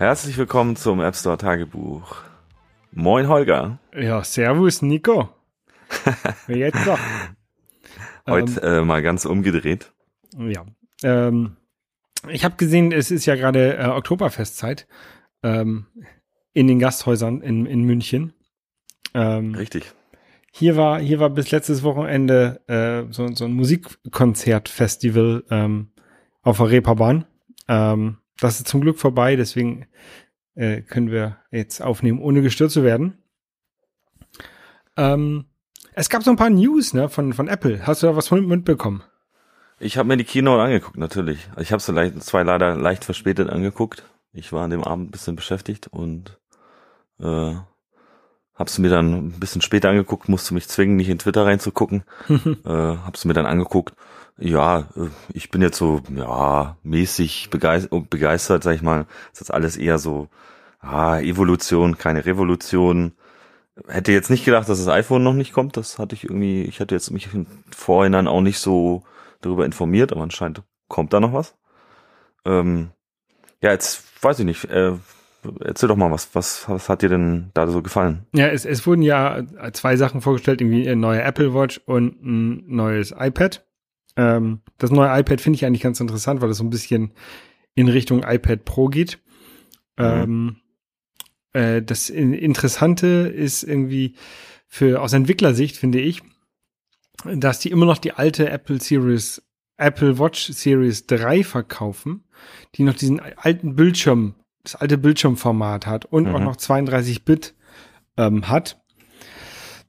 Herzlich willkommen zum App Store Tagebuch. Moin Holger. Ja, servus Nico. Jetzt doch. Heute ähm, äh, mal ganz umgedreht. Ja. Ähm, ich habe gesehen, es ist ja gerade äh, Oktoberfestzeit ähm, in den Gasthäusern in, in München. Ähm, Richtig. Hier war, hier war bis letztes Wochenende äh, so, so ein Musikkonzertfestival ähm, auf der Reeperbahn. Ähm, das ist zum Glück vorbei, deswegen äh, können wir jetzt aufnehmen, ohne gestört zu werden. Ähm, es gab so ein paar News ne, von, von Apple. Hast du da was von mitbekommen? Ich habe mir die Keynote angeguckt, natürlich. Ich habe sie zwei leider leicht verspätet angeguckt. Ich war an dem Abend ein bisschen beschäftigt und äh, hab's mir dann ein bisschen später angeguckt, musste mich zwingen, nicht in Twitter reinzugucken. äh, hab's mir dann angeguckt. Ja, äh, ich bin jetzt so, ja, mäßig begeistert, begeistert sag ich mal. Das ist alles eher so, ah, Evolution, keine Revolution. Hätte jetzt nicht gedacht, dass das iPhone noch nicht kommt. Das hatte ich irgendwie, ich hatte jetzt mich im Vorhinein auch nicht so darüber informiert, aber anscheinend kommt da noch was. Ähm, ja, jetzt weiß ich nicht. Äh, erzähl doch mal, was, was, was hat dir denn da so gefallen? Ja, es, es wurden ja zwei Sachen vorgestellt, irgendwie ein neuer Apple Watch und ein neues iPad. Ähm, das neue iPad finde ich eigentlich ganz interessant, weil das so ein bisschen in Richtung iPad Pro geht. Mhm. Ähm, äh, das Interessante ist irgendwie für aus Entwicklersicht, finde ich, dass die immer noch die alte Apple Series, Apple Watch Series 3 verkaufen, die noch diesen alten Bildschirm, das alte Bildschirmformat hat und mhm. auch noch 32 Bit ähm, hat.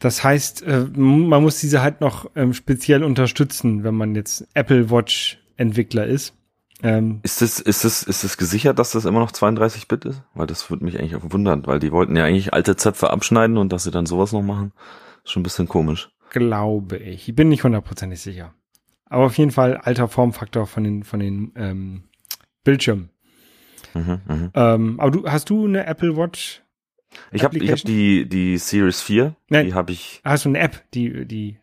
Das heißt, äh, man muss diese halt noch ähm, speziell unterstützen, wenn man jetzt Apple Watch Entwickler ist. Ähm, ist es ist es ist es gesichert, dass das immer noch 32 Bit ist? Weil das würde mich eigentlich auch wundern, weil die wollten ja eigentlich alte Zöpfe abschneiden und dass sie dann sowas noch machen, ist schon ein bisschen komisch. Glaube ich. Ich bin nicht hundertprozentig sicher. Aber auf jeden Fall alter Formfaktor von den von den ähm, Bildschirmen. Mhm, mh. ähm, aber du hast du eine Apple Watch ich habe ich hab die, die Series 4. Nein. Die habe ich. Hast du eine App, die, die.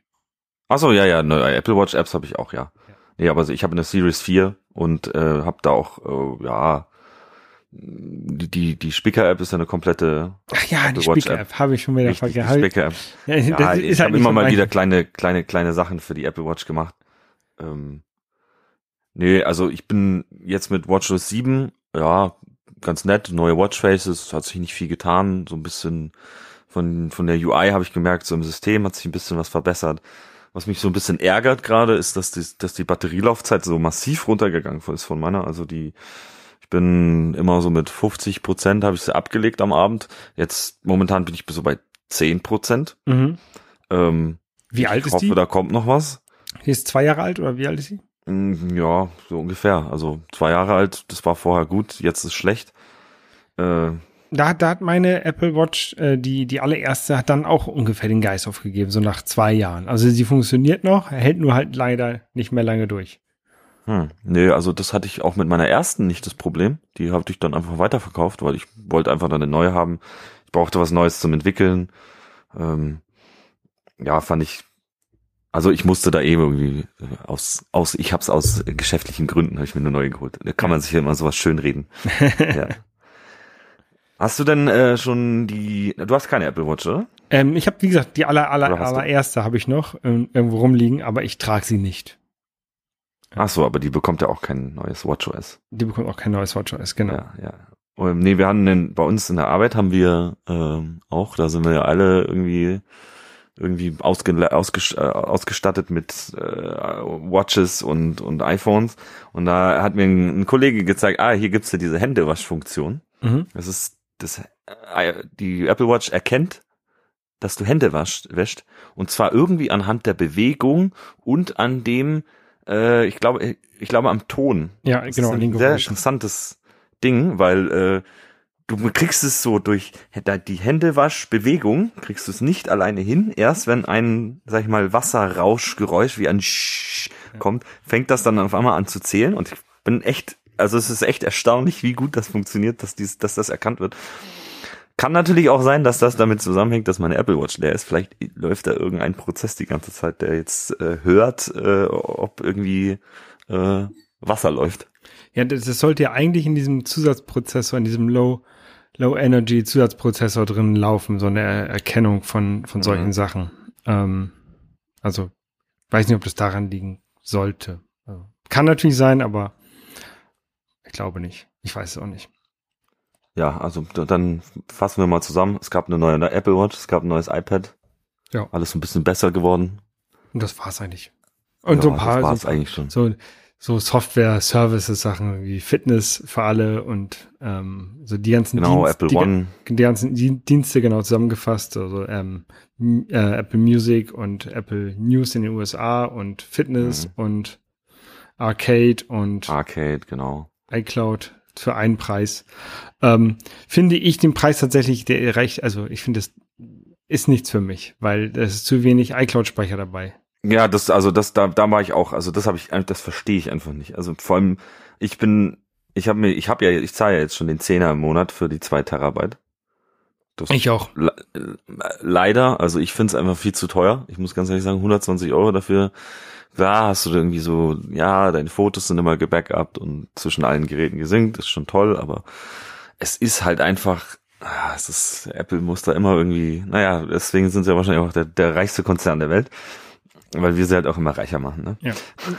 Achso, ja, ja, ne, Apple Watch Apps habe ich auch, ja. ja. Nee, aber ich habe eine Series 4 und äh, habe da auch, äh, ja, die, die, die Spicker-App ist ja eine komplette Ach ja, die Spicker-App habe ich schon wieder vergessen. Die Spicker-App. Ja, ja ich halt habe immer mal wieder kleine, kleine, kleine Sachen für die Apple Watch gemacht. Ähm, nee, also ich bin jetzt mit WatchOS 7, ja, ganz nett, neue Watchfaces, hat sich nicht viel getan, so ein bisschen von, von der UI habe ich gemerkt, so im System hat sich ein bisschen was verbessert. Was mich so ein bisschen ärgert gerade, ist, dass die, dass die Batterielaufzeit so massiv runtergegangen ist von meiner. Also die, ich bin immer so mit 50 Prozent habe ich sie abgelegt am Abend. Jetzt momentan bin ich so bei 10 Prozent. Mhm. Ähm, wie alt ist hoffe, die? da kommt noch was. Die ist zwei Jahre alt oder wie alt ist sie? Mm, ja, so ungefähr. Also zwei Jahre alt, das war vorher gut, jetzt ist schlecht. Äh, da, da hat meine Apple Watch, äh, die, die allererste, hat dann auch ungefähr den Geist aufgegeben, so nach zwei Jahren. Also sie funktioniert noch, hält nur halt leider nicht mehr lange durch. Hm, nee, also das hatte ich auch mit meiner ersten nicht das Problem. Die habe ich dann einfach weiterverkauft, weil ich wollte einfach dann eine neue haben. Ich brauchte was Neues zum Entwickeln. Ähm, ja, fand ich also ich musste da eben irgendwie äh, aus, aus ich hab's aus geschäftlichen Gründen, habe ich mir eine neue geholt. Da kann man sich ja immer sowas schön reden. ja. Hast du denn äh, schon die, du hast keine Apple Watch, oder? Ähm, ich habe, wie gesagt, die aller, aller, allererste habe ich noch ähm, irgendwo rumliegen, aber ich trage sie nicht. Ach so, aber die bekommt ja auch kein neues WatchOS. Die bekommt auch kein neues WatchOS, genau. Ja, ja. Und, nee, wir haben den, bei uns in der Arbeit haben wir ähm, auch, da sind wir ja alle irgendwie irgendwie ausge, ausges, äh, ausgestattet mit äh, Watches und, und iPhones. Und da hat mir ein, ein Kollege gezeigt, ah, hier gibt's ja diese Händewaschfunktion. Mhm. Das ist das, äh, die Apple Watch erkennt, dass du Hände wascht, wäscht. Und zwar irgendwie anhand der Bewegung und an dem, äh, ich glaube, ich glaube am Ton. Ja, das genau. Ist ein sehr interessantes Ding, weil äh, du kriegst es so durch die Händewaschbewegung, kriegst du es nicht alleine hin. Erst wenn ein, sag ich mal, Wasserrauschgeräusch wie ein Sch kommt, fängt das dann auf einmal an zu zählen. Und ich bin echt, also es ist echt erstaunlich, wie gut das funktioniert, dass, dies, dass das erkannt wird. Kann natürlich auch sein, dass das damit zusammenhängt, dass meine Apple Watch leer ist. Vielleicht läuft da irgendein Prozess die ganze Zeit, der jetzt äh, hört, äh, ob irgendwie äh, Wasser läuft. Ja, das, sollte ja eigentlich in diesem Zusatzprozessor, in diesem Low, Low Energy Zusatzprozessor drin laufen, so eine Erkennung von, von solchen Mhm. Sachen. Ähm, also, weiß nicht, ob das daran liegen sollte. Also, kann natürlich sein, aber ich glaube nicht. Ich weiß es auch nicht. Ja, also dann fassen wir mal zusammen. Es gab eine neue Apple Watch, es gab ein neues iPad. Ja. Alles ein bisschen besser geworden. Und das war's eigentlich. Und so ein Ja, paar, das war's so, eigentlich schon. so, so Software-Services-Sachen wie Fitness für alle und ähm, so die ganzen Genau, Dienst- Apple die, One. die ganzen Di- Dienste genau zusammengefasst, also ähm, äh, Apple Music und Apple News in den USA und Fitness Mhm. und Arcade und Arcade, genau. iCloud für einen Preis. Ähm, finde ich den Preis tatsächlich, der reicht, also ich finde, das ist nichts für mich, weil es ist zu wenig iCloud-Speicher dabei. Ja, das, also das, da, da war ich auch, also das habe ich, das verstehe ich einfach nicht. Also vor allem, ich bin, ich habe mir, ich habe ja, ich zahle ja jetzt schon den Zehner im Monat für die zwei Terabyte. Das Ich auch. le äh, leider, also ich finde es einfach viel zu teuer. Ich muss ganz ehrlich sagen, 120 Euro dafür. Da hast du irgendwie so, ja, deine Fotos sind immer gebackupt und zwischen allen Geräten gesynkt, ist schon toll, aber es ist halt einfach, ah, es ist, Apple muss da immer irgendwie, naja, deswegen sind sie ja wahrscheinlich auch der, der reichste Konzern der Welt, weil wir sie halt auch immer reicher machen, ne? Ja.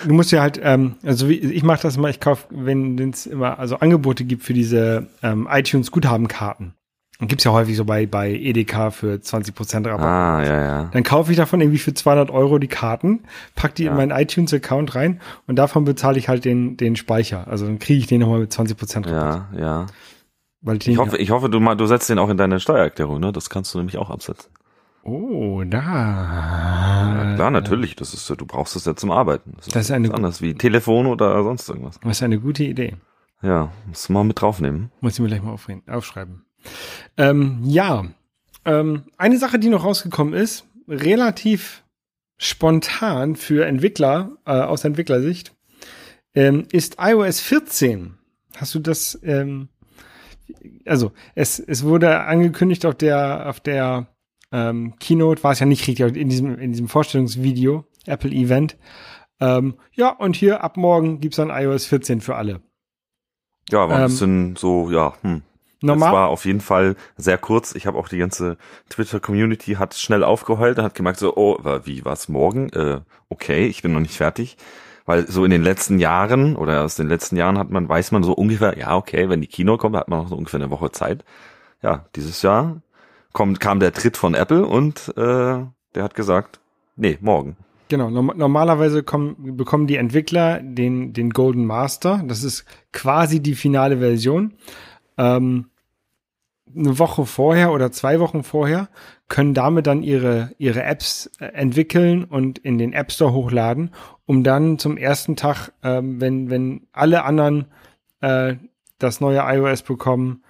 Du musst ja halt, ähm, also wie, ich mache das immer, ich kaufe, wenn es immer also Angebote gibt für diese ähm, iTunes-Guthabenkarten. Und gibt's ja häufig so bei, bei EDK für 20% Rabatt. Ah, ja, ja. Dann kaufe ich davon irgendwie für 200 Euro die Karten, pack die Ja. in meinen iTunes-Account rein und davon bezahle ich halt den, den Speicher. Also dann kriege ich den nochmal mit 20% Rabatt. Ja, ja. Weil ich, Ich hoffe, ich hoffe, du mal, du setzt den auch in deine Steuererklärung, ne? Das kannst du nämlich auch absetzen. Oh, da. Ja, klar, natürlich. Das ist, du brauchst es ja zum Arbeiten. Das ist eine- was anders wie Telefon oder sonst irgendwas. Das ist eine gute Idee. Ja, musst du mal mit draufnehmen. Muss ich mir gleich mal aufschreiben. Ähm, ja, ähm, eine Sache, die noch rausgekommen ist, relativ spontan für Entwickler, äh, aus Entwicklersicht, ähm, ist iOS 14. Hast du das, ähm, also es, es wurde angekündigt auf der, auf der ähm, Keynote, war es ja nicht richtig, in diesem, in diesem Vorstellungsvideo, Apple Event. Ähm, ja, und hier ab morgen gibt's dann iOS 14 für alle. Ja, war ein Ähm, bisschen so, ja, hm. Normal, Es war auf jeden Fall sehr kurz. Ich habe auch die ganze Twitter-Community hat schnell aufgeheult und hat gemerkt so, oh, wie, was morgen? Äh, okay, ich bin noch nicht fertig. Weil so in den letzten Jahren oder aus den letzten Jahren hat man, weiß man so ungefähr, ja, okay, wenn die Kino kommt, hat man noch so ungefähr eine Woche Zeit. Ja, dieses Jahr kommt, kam der Tritt von Apple und äh, der hat gesagt, nee, morgen. Genau, norm normalerweise kommen, bekommen die Entwickler den, den Golden Master. Das ist quasi die finale Version. Ähm, eine Woche vorher oder zwei Wochen vorher können damit dann ihre, ihre Apps äh, entwickeln und in den App Store hochladen, um dann zum ersten Tag, ähm, wenn, wenn alle anderen äh, das neue iOS bekommen,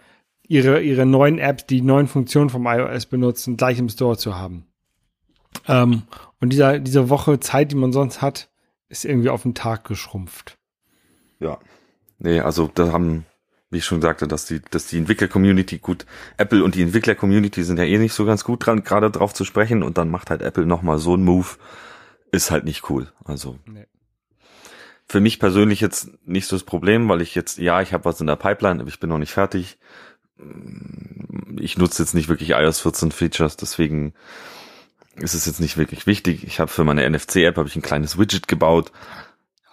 ihre, ihre neuen Apps, die neuen Funktionen vom iOS benutzen, gleich im Store zu haben. Ähm, und dieser, diese Woche Zeit, die man sonst hat, ist irgendwie auf den Tag geschrumpft. Ja. Nee, also da haben, wie ich schon sagte, dass die, dass die Entwickler-Community gut, Apple und die Entwickler-Community sind ja eh nicht so ganz gut dran, gerade drauf zu sprechen und dann macht halt Apple nochmal so einen Move, ist halt nicht cool. Also Nee. für mich persönlich jetzt nicht so das Problem, weil ich jetzt, ja, ich habe was in der Pipeline, aber ich bin noch nicht fertig. Ich nutze jetzt nicht wirklich iOS 14 Features, deswegen ist es jetzt nicht wirklich wichtig. Ich habe für meine NFC-App habe ich ein kleines Widget gebaut.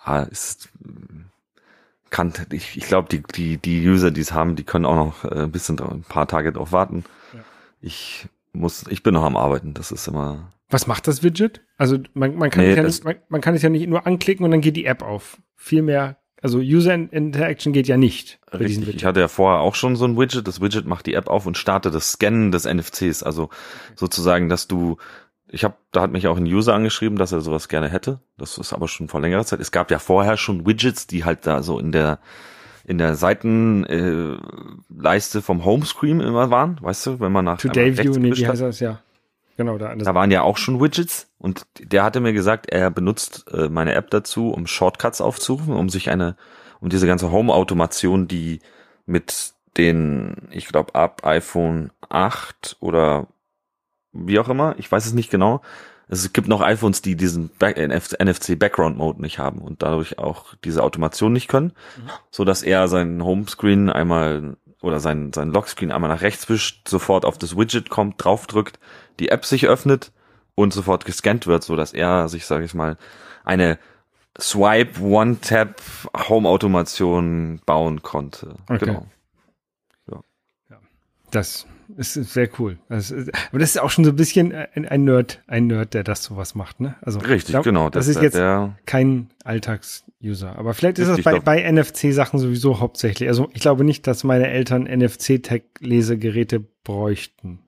Ja, ist kann ich, ich glaube die die die User, die es haben, die können auch noch äh, ein bisschen ein paar Tage drauf warten. Ja. Ich muss, ich bin noch am Arbeiten. Das ist immer Was macht das Widget? Also man, man, kann Nee, es ja nicht, man, man kann es ja nicht nur anklicken und dann geht die App auf. Vielmehr, also User Interaction geht ja nicht Richtig, ich hatte ja vorher auch schon so ein Widget. Das Widget macht die App auf und startet das Scannen des NFCs. Also sozusagen, dass du, ich habe, da hat mich auch ein User angeschrieben, dass er sowas gerne hätte. Das ist aber schon vor längerer Zeit. Es gab ja vorher schon Widgets, die halt da so in der in der Seitenleiste äh, Leiste vom Homescreen immer waren, weißt du, wenn man nach Today View, nee, wie heißt das? Ja. Genau, da. Da waren ja auch schon Widgets und der hatte mir gesagt, er benutzt äh, meine App dazu, um Shortcuts aufzurufen, um sich eine, um diese ganze Home-Automation, die mit den, ich glaube ab iPhone 8 oder wie auch immer, ich weiß es nicht genau, es gibt noch iPhones, die diesen Back NFC Background Mode nicht haben und dadurch auch diese Automation nicht können, mhm. so dass er seinen Homescreen einmal oder sein, sein Lockscreen einmal nach rechts wischt, sofort auf das Widget kommt, draufdrückt, die App sich öffnet und sofort gescannt wird, so dass er sich, sage ich mal, eine Swipe One-Tap Home Automation bauen konnte. Okay. Genau. Ja. Das ist sehr cool. Ist, aber das ist auch schon so ein bisschen ein, ein, Nerd, ein Nerd, der das sowas macht, ne? Also richtig, glaub, genau. Das, das ist jetzt kein Alltags-User. Aber vielleicht ist das bei, bei NFC-Sachen sowieso hauptsächlich. Also ich glaube nicht, dass meine Eltern NFC-Tag-Lesegeräte bräuchten.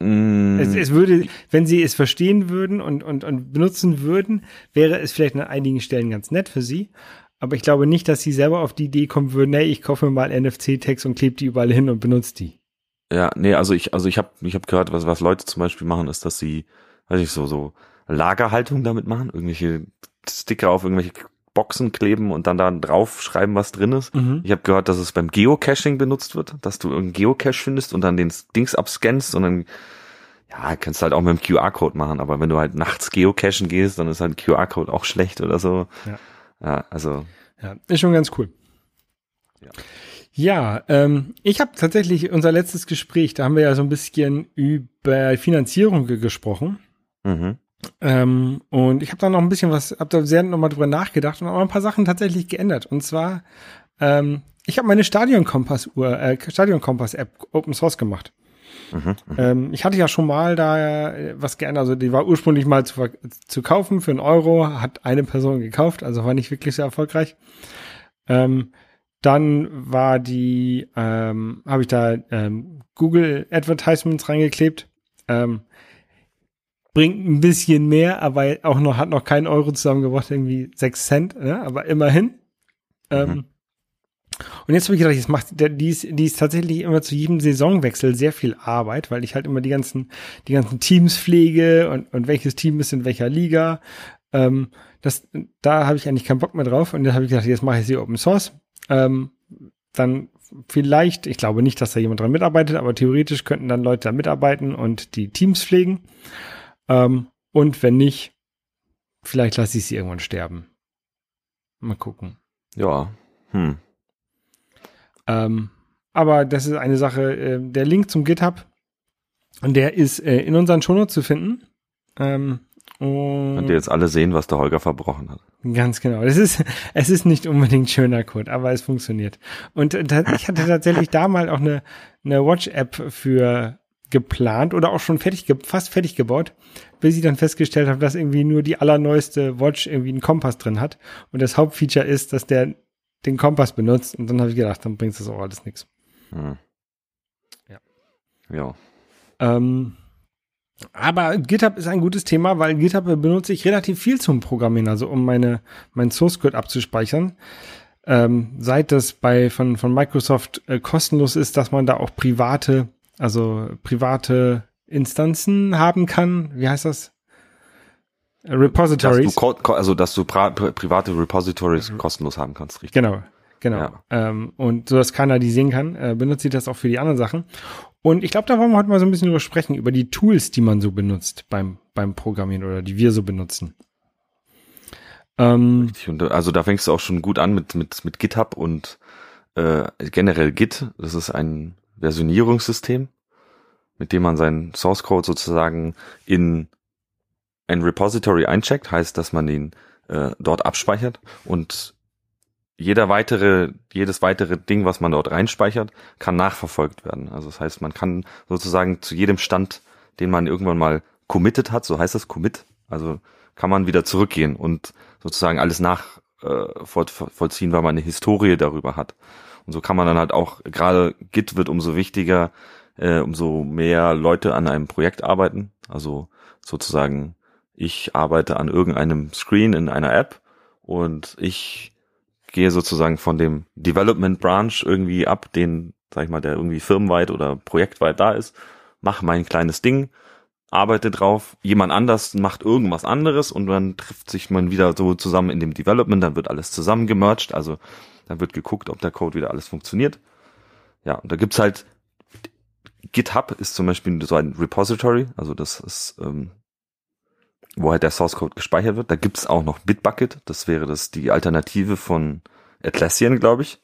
Mm. Es, es würde, wenn sie es verstehen würden und, und, und benutzen würden, wäre es vielleicht an einigen Stellen ganz nett für sie. Aber ich glaube nicht, dass sie selber auf die Idee kommen würden, hey, ich kaufe mir mal NFC-Tags und klebe die überall hin und benutze die. Ja, nee, also ich, also ich habe ich hab gehört, was, was Leute zum Beispiel machen, ist, dass sie, weiß ich so, so Lagerhaltung damit machen, irgendwelche Sticker auf irgendwelche Boxen kleben und dann da drauf schreiben, was drin ist. Mhm. Ich habe gehört, dass es beim Geocaching benutzt wird, dass du irgendeinen Geocache findest und dann den Dings abscannst und dann ja, kannst du halt auch mit dem QR-Code machen, aber wenn du halt nachts geocachen gehst, dann ist halt QR-Code auch schlecht oder so. Ja. ja, also. Ja, ist schon ganz cool. Ja. Ja, ähm, ich habe tatsächlich unser letztes Gespräch, da haben wir ja so ein bisschen über Finanzierung gesprochen. Mhm. Ähm, und ich habe da noch ein bisschen was, habe da sehr nochmal drüber nachgedacht und auch ein paar Sachen tatsächlich geändert. Und zwar, ähm, ich habe meine Stadion-Kompass-Uhr, äh, Stadion-Kompass-App Open Source gemacht. Mhm, mhm, ähm, ich hatte ja schon mal da äh, was geändert. Also die war ursprünglich mal zu, zu kaufen für einen Euro, hat eine Person gekauft, also war nicht wirklich sehr erfolgreich. Ähm, dann war die, ähm, habe ich da ähm, Google Advertisements reingeklebt. Ähm, bringt ein bisschen mehr, aber auch noch hat noch kein Euro zusammengebracht, irgendwie sechs Cent, ne? aber immerhin. Ähm, mhm. Und jetzt habe ich gedacht, jetzt macht die ist, die ist tatsächlich immer zu jedem Saisonwechsel sehr viel Arbeit, weil ich halt immer die ganzen, die ganzen Teams pflege und, und welches Team ist in welcher Liga. Ähm, das, da habe ich eigentlich keinen Bock mehr drauf. Und dann habe ich gedacht, jetzt mache ich sie Open Source ähm, dann vielleicht, ich glaube nicht, dass da jemand dran mitarbeitet, aber theoretisch könnten dann Leute da mitarbeiten und die Teams pflegen. Ähm, und wenn nicht, vielleicht lasse ich sie irgendwann sterben. Mal gucken. Ja. Hm. Ähm, aber das ist eine Sache, äh, der Link zum GitHub, der ist äh, in unseren Shownotes zu finden. Ähm, und Könnt ihr jetzt alle sehen, was der Holger verbrochen hat. Ganz genau. Es ist, es ist nicht unbedingt schöner Code, aber es funktioniert. Und ich hatte tatsächlich da mal auch eine, eine Watch-App für geplant oder auch schon fertig, fast fertig gebaut, bis ich dann festgestellt habe, dass irgendwie nur die allerneueste Watch irgendwie einen Kompass drin hat. Und das Hauptfeature ist, dass der den Kompass benutzt. Und dann habe ich gedacht, dann bringt das auch alles nichts. Hm. Ja. Ja. Ähm, aber GitHub ist ein gutes Thema, weil GitHub benutze ich relativ viel zum Programmieren, also um meine, mein Source Code abzuspeichern. Ähm, seit das bei, von, von Microsoft äh, kostenlos ist, dass man da auch private, also private Instanzen haben kann. Wie heißt das? Repositories. Dass du, also, dass du private Repositories mhm. kostenlos haben kannst, richtig? Genau. Genau. Ja. Ähm, und so, dass keiner die sehen kann, äh, benutzt sie das auch für die anderen Sachen. Und ich glaube, da wollen wir heute mal so ein bisschen drüber sprechen, über die Tools, die man so benutzt beim, beim Programmieren oder die wir so benutzen. Ähm, und also da fängst du auch schon gut an mit, mit, mit GitHub und äh, generell Git. Das ist ein Versionierungssystem, mit dem man seinen Source Code sozusagen in ein Repository eincheckt, heißt, dass man ihn äh, dort abspeichert und jeder weitere, jedes weitere Ding, was man dort reinspeichert, kann nachverfolgt werden. Also das heißt, man kann sozusagen zu jedem Stand, den man irgendwann mal committed hat, so heißt das Commit, also kann man wieder zurückgehen und sozusagen alles nachvollziehen, äh, weil man eine Historie darüber hat. Und so kann man dann halt auch, gerade Git wird umso wichtiger, äh, umso mehr Leute an einem Projekt arbeiten. Also sozusagen, ich arbeite an irgendeinem Screen in einer App und ich gehe sozusagen von dem Development Branch irgendwie ab, den, sag ich mal, der irgendwie firmenweit oder projektweit da ist, mach mein kleines Ding, arbeite drauf, jemand anders macht irgendwas anderes und dann trifft sich man wieder so zusammen in dem Development, dann wird alles zusammen gemerged, also dann wird geguckt, ob der Code wieder alles funktioniert. Ja, und da gibt's halt GitHub ist zum Beispiel so ein Repository, also das ist ähm, wo halt der Source Code gespeichert wird. Da gibt's auch noch Bitbucket, das wäre das die Alternative von Atlassian, glaube ich.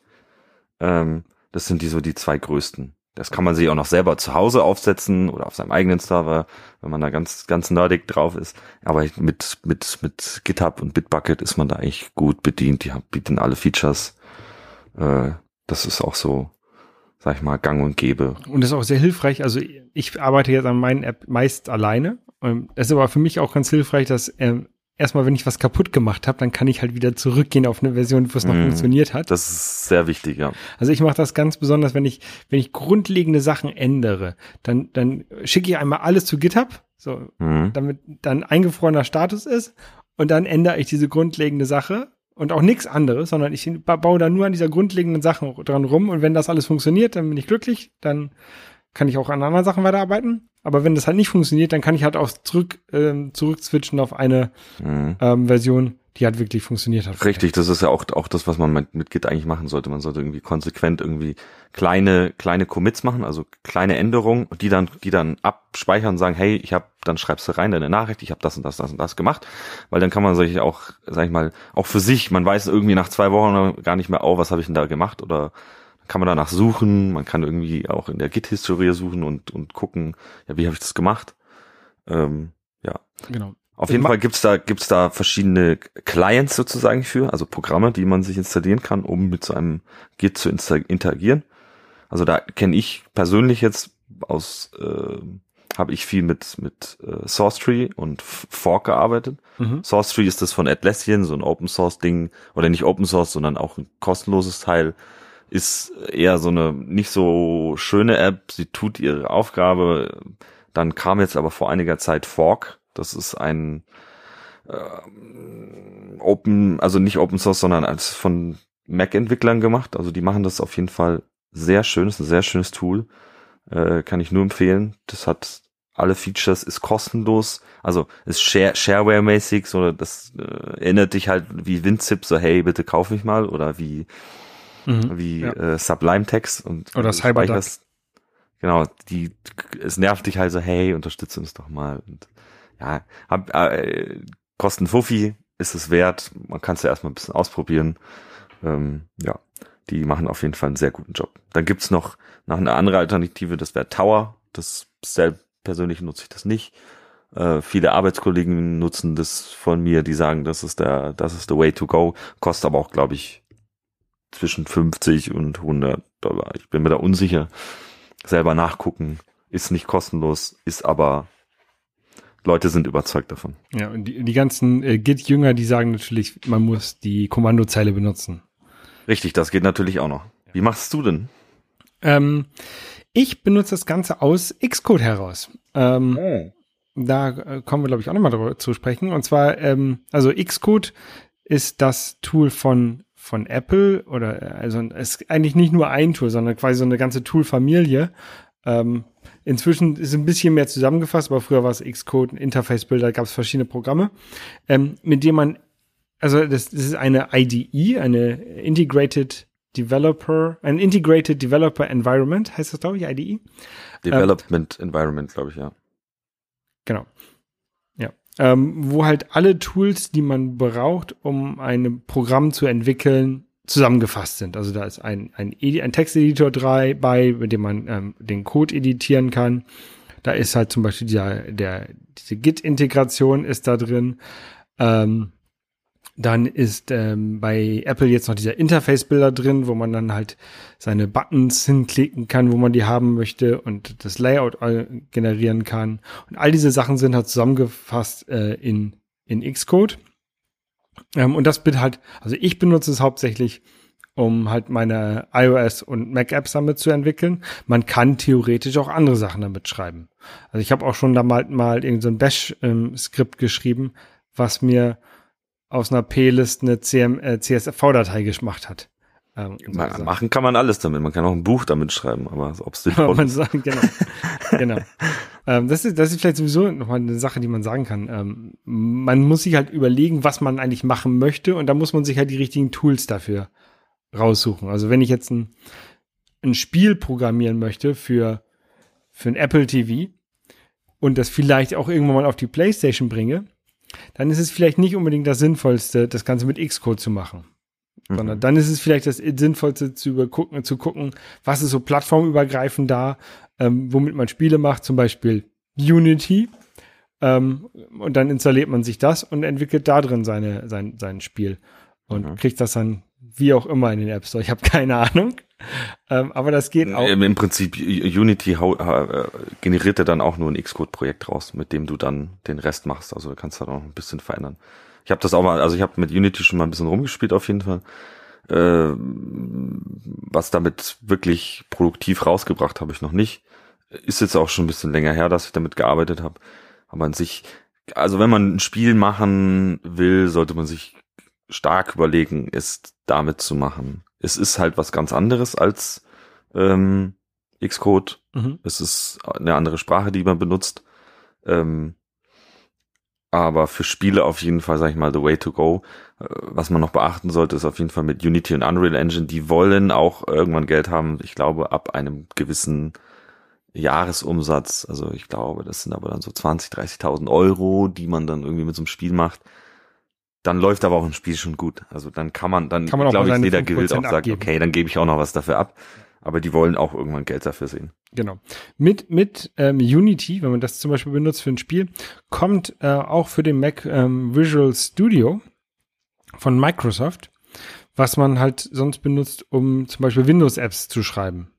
Ähm, das sind die so die zwei größten. Das kann man sich auch noch selber zu Hause aufsetzen oder auf seinem eigenen Server, wenn man da ganz, ganz nerdig drauf ist. Aber mit, mit, mit GitHub und Bitbucket ist man da eigentlich gut bedient. Die bieten alle Features. Äh, das ist auch so, sag ich mal, gang und gäbe. Und ist auch sehr hilfreich. Also ich arbeite jetzt an meinen App meist alleine. Es ist aber für mich auch ganz hilfreich, dass ähm, erstmal, wenn ich was kaputt gemacht habe, dann kann ich halt wieder zurückgehen auf eine Version, wo es noch mm, funktioniert hat. Das ist sehr wichtig, ja. Also ich mache das ganz besonders, wenn ich, wenn ich grundlegende Sachen ändere, dann, dann schicke ich einmal alles zu GitHub, so, mm. damit dann eingefrorener Status ist und dann ändere ich diese grundlegende Sache und auch nichts anderes, sondern ich baue da nur an dieser grundlegenden Sache dran rum und wenn das alles funktioniert, dann bin ich glücklich, dann kann ich auch an anderen Sachen weiterarbeiten. Aber wenn das halt nicht funktioniert, dann kann ich halt auch zurück, ähm, zurück switchen auf eine mhm. ähm, Version, die halt wirklich funktioniert hat. Richtig, das ist ja auch, auch das, was man mit, mit Git eigentlich machen sollte. Man sollte irgendwie konsequent irgendwie kleine, kleine Commits machen, also kleine Änderungen, die dann, die dann abspeichern und sagen, hey, ich habe, dann schreibst du rein deine Nachricht, ich habe das und das, das und das gemacht, weil dann kann man sich auch, sag ich mal, auch für sich, man weiß irgendwie nach zwei Wochen gar nicht mehr, oh, was habe ich denn da gemacht oder kann man danach suchen, man kann irgendwie auch in der Git-Historie suchen und, und gucken, ja, wie habe ich das gemacht? Ähm, ja. Genau. Auf jeden Fall gibt's da, gibt's da verschiedene Clients sozusagen für, also Programme, die man sich installieren kann, um mit so einem Git zu interagieren. Also da kenne ich persönlich jetzt aus, äh, habe ich viel mit mit äh, SourceTree und Fork gearbeitet. Mhm. SourceTree ist das von Atlassian, so ein Open Source Ding oder nicht Open Source, sondern auch ein kostenloses Teil ist eher so eine nicht so schöne App. Sie tut ihre Aufgabe. Dann kam jetzt aber vor einiger Zeit Fork. Das ist ein äh, Open, also nicht Open Source, sondern als von Mac-Entwicklern gemacht. Also die machen das auf jeden Fall sehr schön. Das ist ein sehr schönes Tool. Äh, kann ich nur empfehlen. Das hat alle Features, ist kostenlos. Also ist Share Shareware-mäßig. So, das äh, erinnert dich halt wie WinZip. So, hey, bitte kauf mich mal. Oder wie mhm, wie ja. äh, Sublime Text und oder Cyberduck. Genau, die es nervt dich halt so, hey, unterstütze uns doch mal. Und ja, hab, äh, kosten Fuffi, ist es wert. Man kann es ja erstmal ein bisschen ausprobieren. Ähm, ja, die machen auf jeden Fall einen sehr guten Job. Dann gibt's noch, noch eine andere Alternative, das wäre Tower. Das selbst persönlich nutze ich das nicht. Äh, viele Arbeitskollegen nutzen das von mir, die sagen, das ist der, das ist the way to go. Kostet aber auch, glaube ich, zwischen 50 und 100 Dollar. Ich bin mir da unsicher. Selber nachgucken ist nicht kostenlos, ist aber Leute sind überzeugt davon. Ja, und die, die ganzen äh, Git-Jünger, die sagen natürlich, man muss die Kommandozeile benutzen. Richtig, das geht natürlich auch noch. Wie machst du denn? Ähm, ich benutze das Ganze aus Xcode heraus. Ähm, oh. Da äh, kommen wir, glaube ich, auch nochmal darüber zu sprechen. Und zwar, ähm, also Xcode ist das Tool von von Apple oder also es ist eigentlich nicht nur ein Tool, sondern quasi so eine ganze Tool-Familie. Ähm, inzwischen ist ein bisschen mehr zusammengefasst, aber früher war es Xcode, ein Interface-Builder, gab es verschiedene Programme, ähm, mit denen man, also das, das ist eine IDE, eine Integrated Developer, ein Integrated Developer Environment, heißt das, glaube ich, IDE? Development ähm, Environment, glaube ich, ja. Genau ähm, wo halt alle Tools, die man braucht, um ein Programm zu entwickeln, zusammefasst sind. Also da ist ein, ein, ein Texteditor 3 bei, mit dem man ähm, den Code editieren kann. Da ist halt zum Beispiel der, der, diese Git-Integration ist da drin. Ähm, dann ist ähm, bei Apple jetzt noch dieser Interface-Bilder drin, wo man dann halt seine Buttons hinklicken kann, wo man die haben möchte und das Layout generieren kann. Und all diese Sachen sind halt zusammengefasst äh, in, in Xcode. Ähm, und das bitte halt, also ich benutze es hauptsächlich, um halt meine iOS und Mac Apps damit zu entwickeln. Man kann theoretisch auch andere Sachen damit schreiben. Also ich habe auch schon da mal, mal irgendein so Bash-Skript ähm, geschrieben, was mir aus einer P-List eine CM, äh, CSV-Datei gemacht hat. Ähm, so machen kann man alles damit. Man kann auch ein Buch damit schreiben, aber ob es man sagen, genau, genau. ähm, das ist das ist vielleicht sowieso nochmal eine Sache, die man sagen kann. Ähm, man muss sich halt überlegen, was man eigentlich machen möchte, und da muss man sich halt die richtigen Tools dafür raussuchen. Also wenn ich jetzt ein, ein Spiel programmieren möchte für für ein Apple TV und das vielleicht auch irgendwann mal auf die PlayStation bringe, dann ist es vielleicht nicht unbedingt das Sinnvollste, das Ganze mit Xcode zu machen. Mhm. Sondern dann ist es vielleicht das Sinnvollste zu übergucken, zu gucken, was ist so plattformübergreifend da, ähm, womit man Spiele macht, zum Beispiel Unity. Ähm, und dann installiert man sich das und entwickelt da drin seine, sein, sein Spiel. Und mhm. kriegt das dann wie auch immer in den App Store. Ich habe keine Ahnung. Ähm, aber das geht auch. Im Prinzip, Unity äh, generiert er dann auch nur ein Xcode-Projekt raus, mit dem du dann den Rest machst. Also du kannst da noch ein bisschen verändern. Ich habe das auch mal, also ich habe mit Unity schon mal ein bisschen rumgespielt auf jeden Fall. Äh, was damit wirklich produktiv rausgebracht habe ich noch nicht. Ist jetzt auch schon ein bisschen länger her, dass ich damit gearbeitet habe. Aber an sich, also wenn man ein Spiel machen will, sollte man sich stark überlegen, es damit zu machen. Es ist halt was ganz anderes als ähm, Xcode. Mhm. Es ist eine andere Sprache, die man benutzt. Ähm, aber für Spiele auf jeden Fall, sag ich mal, the way to go. Äh, was man noch beachten sollte, ist auf jeden Fall mit Unity und Unreal Engine, die wollen auch irgendwann Geld haben. Ich glaube, ab einem gewissen Jahresumsatz. Also ich glaube, das sind aber dann so 20, 30.000 Euro, die man dann irgendwie mit so einem Spiel macht dann läuft aber auch ein Spiel schon gut. Also dann kann man, dann kann man glaube ich, jeder gewillt auch sagt, okay, dann gebe ich auch noch was dafür ab. Aber die wollen auch irgendwann Geld dafür sehen. Genau. Mit, mit ähm, Unity, wenn man das zum Beispiel benutzt für ein Spiel, kommt äh, auch für den Mac ähm, Visual Studio von Microsoft, was man halt sonst benutzt, um zum Beispiel Windows-Apps zu schreiben.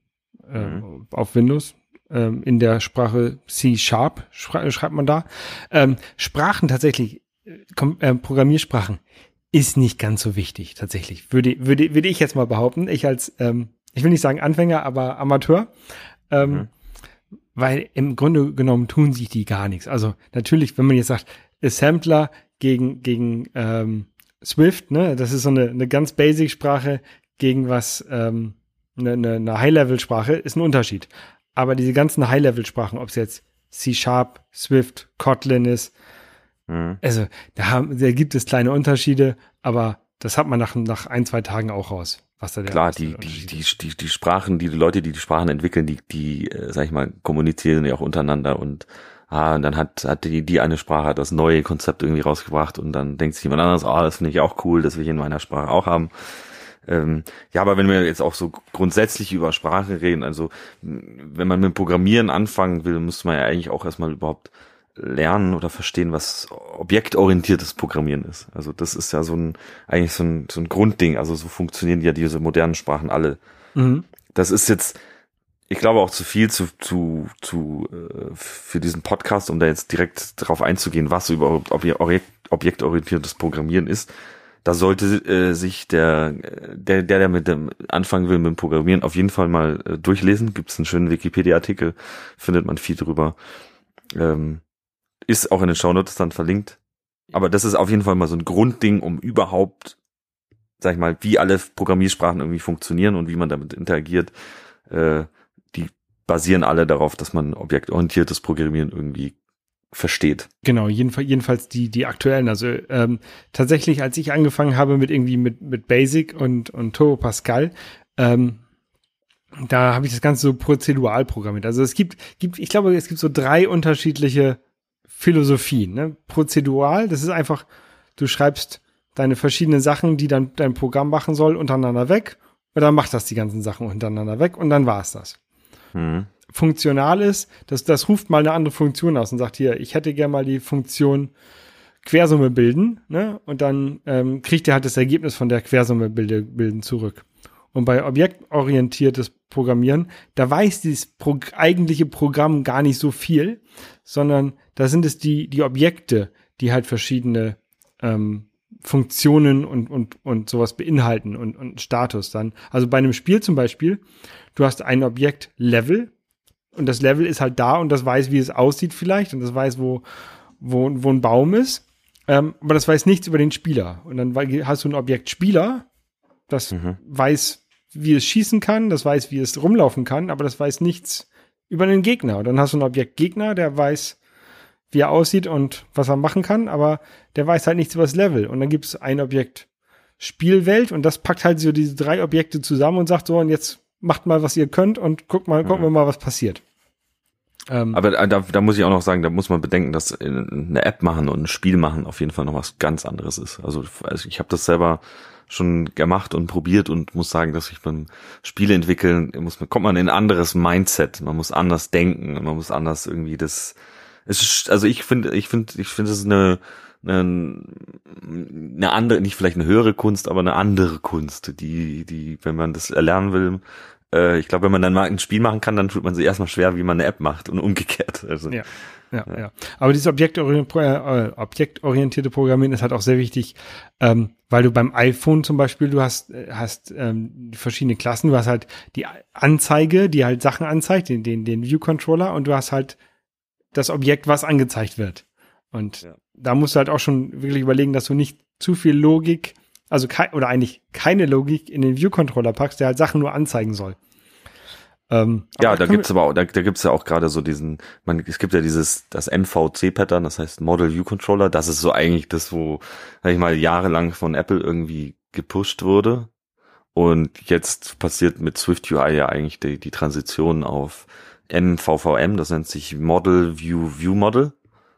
Äh, mhm. Auf Windows. Ähm, in der Sprache C-Sharp schreibt man da. Ähm, Sprachen tatsächlich äh, Programmiersprachen ist nicht ganz so wichtig, tatsächlich. Würde, würde, würde ich jetzt mal behaupten. Ich als, ähm, ich will nicht sagen Anfänger, aber Amateur. Ähm, mhm. Weil im Grunde genommen tun sich die gar nichts. Also natürlich, wenn man jetzt sagt, Assembler gegen, gegen ähm, Swift, ne, das ist so eine, eine ganz basic Sprache gegen was, ähm, eine, eine, eine High-Level-Sprache, ist ein Unterschied. Aber diese ganzen High-Level-Sprachen, ob es jetzt C-Sharp, Swift, Kotlin ist, Mhm. Also da, haben, da gibt es kleine Unterschiede, aber das hat man nach, nach ein, zwei Tagen auch raus. Was da der Klar, die, die, die, die, die Sprachen, die, Leute, die die Sprachen entwickeln, die, die, äh, sag ich mal, kommunizieren ja auch untereinander und ah, und dann hat, hat die, die eine Sprache das neue Konzept irgendwie rausgebracht und dann denkt sich jemand anderes, ah, das finde ich auch cool, das will ich in meiner Sprache auch haben. Ähm, ja, aber wenn wir jetzt auch so grundsätzlich über Sprache reden, also wenn man mit Programmieren anfangen will, müsste man ja eigentlich auch erstmal überhaupt lernen oder verstehen, was objektorientiertes Programmieren ist. Also das ist ja so ein, eigentlich so ein, so ein Grundding. Also so funktionieren ja diese modernen Sprachen alle. Mhm. Das ist jetzt, ich glaube auch zu viel zu, zu, zu, äh, für diesen Podcast, um da jetzt direkt darauf einzugehen, was überhaupt Objekt, objektorientiertes Programmieren ist. Da sollte äh, sich der, der, der, der mit dem anfangen will mit dem Programmieren, auf jeden Fall mal äh, durchlesen. Gibt es einen schönen Wikipedia-Artikel, findet man viel drüber. Ähm, ist auch in den Shownotes dann verlinkt. Aber das ist auf jeden Fall mal so ein Grundding, um überhaupt, sag ich mal, wie alle Programmiersprachen irgendwie funktionieren und wie man damit interagiert. Äh, die basieren alle darauf, dass man objektorientiertes Programmieren irgendwie versteht. Genau, jedenfalls, jedenfalls die, die aktuellen. Also ähm, tatsächlich, als ich angefangen habe mit irgendwie mit, mit Basic und, und Turbo Pascal, ähm, da habe ich das Ganze so prozedural programmiert. Also es gibt, gibt, ich glaube, es gibt so drei unterschiedliche Philosophien. Ne? Prozedural, das ist einfach, du schreibst deine verschiedenen Sachen, die dann dein Programm machen soll, untereinander weg. Und dann macht das die ganzen Sachen untereinander weg und dann war's das. Mhm. Funktional ist, das, das ruft mal eine andere Funktion aus und sagt hier, ich hätte gerne mal die Funktion Quersumme bilden, ne? Und dann ähm, kriegt ihr halt das Ergebnis von der Quersumme bilde, bilden zurück. Und bei objektorientiertes Programmieren, da weiß dieses Pro eigentliche Programm gar nicht so viel, sondern da sind es die, die Objekte, die halt verschiedene ähm, Funktionen und, und, und sowas beinhalten und, und Status dann. Also bei einem Spiel zum Beispiel, du hast ein Objekt Level und das Level ist halt da und das weiß, wie es aussieht vielleicht und das weiß, wo, wo, wo ein Baum ist. Ähm, aber das weiß nichts über den Spieler. Und dann hast du ein Objekt Spieler, das mhm. weiß, wie es schießen kann, das weiß, wie es rumlaufen kann, aber das weiß nichts über den Gegner. Und dann hast du ein Objekt Gegner, der weiß, wie er aussieht und was er machen kann, aber der weiß halt nichts über das Level. Und dann gibt es ein Objekt Spielwelt und das packt halt so diese drei Objekte zusammen und sagt so, und jetzt macht mal, was ihr könnt und guckt mal, gucken wir mal, was passiert. Ähm, Aber da, da muss ich auch noch sagen, da muss man bedenken, dass eine App machen und ein Spiel machen auf jeden Fall noch was ganz anderes ist. Also, also ich habe das selber schon gemacht und probiert und muss sagen, dass ich beim Spiele entwickeln, muss man, kommt man in ein anderes Mindset, man muss anders denken, man muss anders irgendwie das, es ist, also ich finde, ich finde, ich finde, es ist eine, eine, eine andere, nicht vielleicht eine höhere Kunst, aber eine andere Kunst, die, die, wenn man das erlernen will, äh, ich glaube, wenn man dann mal ein Spiel machen kann, dann tut man sich erstmal schwer, wie man eine App macht und umgekehrt. Also, ja. Ja, ja. Aber dieses objektorientierte, äh, objektorientierte Programmieren ist halt auch sehr wichtig, ähm, weil du beim iPhone zum Beispiel, du hast, äh, hast ähm, verschiedene Klassen, du hast halt die Anzeige, die halt Sachen anzeigt, den, den, den View-Controller und du hast halt das Objekt, was angezeigt wird. Und ja. da musst du halt auch schon wirklich überlegen, dass du nicht zu viel Logik, also kein, oder eigentlich keine Logik in den View-Controller packst, der halt Sachen nur anzeigen soll. Ähm, ja, da gibt's aber auch, da, da gibt's ja auch gerade so diesen, man, es gibt ja dieses, das MVC-Pattern, das heißt Model View Controller, das ist so eigentlich das, wo, sag ich mal, jahrelang von Apple irgendwie gepusht wurde. Und jetzt passiert mit Swift UI ja eigentlich die, die Transition auf MVVM, das nennt sich Model View View Model.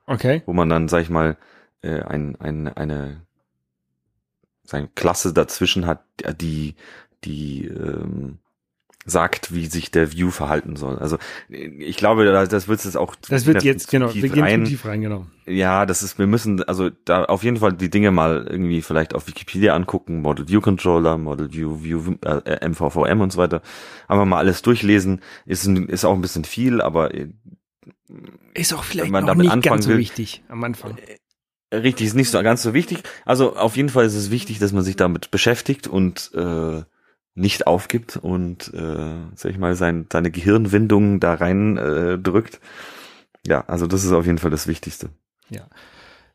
Okay. Wo man dann, sag ich mal, äh, ein, ein, eine, seine Klasse dazwischen hat, die, die, ähm, sagt, wie sich der View verhalten soll. Also ich glaube, das wird jetzt auch. Das wird jetzt genau. Wir gehen rein. tief rein, genau. Ja, das ist. Wir müssen also da auf jeden Fall die Dinge mal irgendwie vielleicht auf Wikipedia angucken, Model View Controller, Model View View äh, MVVM und so weiter. Einfach mal alles durchlesen. Ist ist auch ein bisschen viel, aber äh, ist auch vielleicht damit nicht ganz so will, wichtig am Anfang. Richtig, ist nicht so ganz so wichtig. Also auf jeden Fall ist es wichtig, dass man sich damit beschäftigt und äh, nicht aufgibt und, äh, sag ich mal, sein, seine Gehirnwindungen da rein äh, drückt. Ja, also das ist auf jeden Fall das Wichtigste. Ja.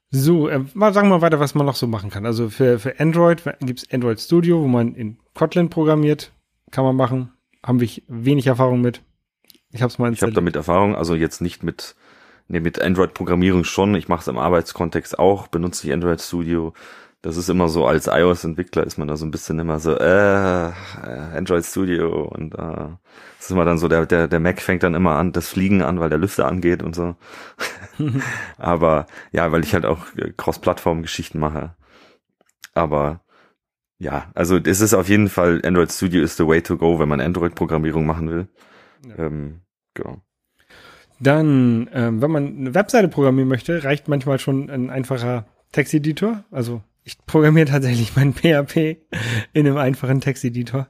So, äh, mal sagen wir mal weiter, was man noch so machen kann. Also für, für Android gibt's Android Studio, wo man in Kotlin programmiert. Kann man machen. Haben wir wenig Erfahrung mit. Ich habe mal Ich habe damit Erfahrung, also jetzt nicht mit, nee, mit Android-Programmierung schon. Ich mache es im Arbeitskontext auch, benutze ich Android Studio das ist immer so, als iOS-Entwickler ist man da so ein bisschen immer so, äh, Android Studio und äh, das ist immer dann so, der, der, der Mac fängt dann immer an, das Fliegen an, weil der Lüfter angeht und so. Aber ja, weil ich halt auch Cross-Plattform-Geschichten mache. Aber ja, also es ist auf jeden Fall, Android Studio ist the way to go, wenn man Android-Programmierung machen will. Ja. Ähm, genau. Dann, ähm, wenn man eine Webseite programmieren möchte, reicht manchmal schon ein einfacher Texteditor, also ich programmiere tatsächlich mein PHP in einem einfachen Texteditor.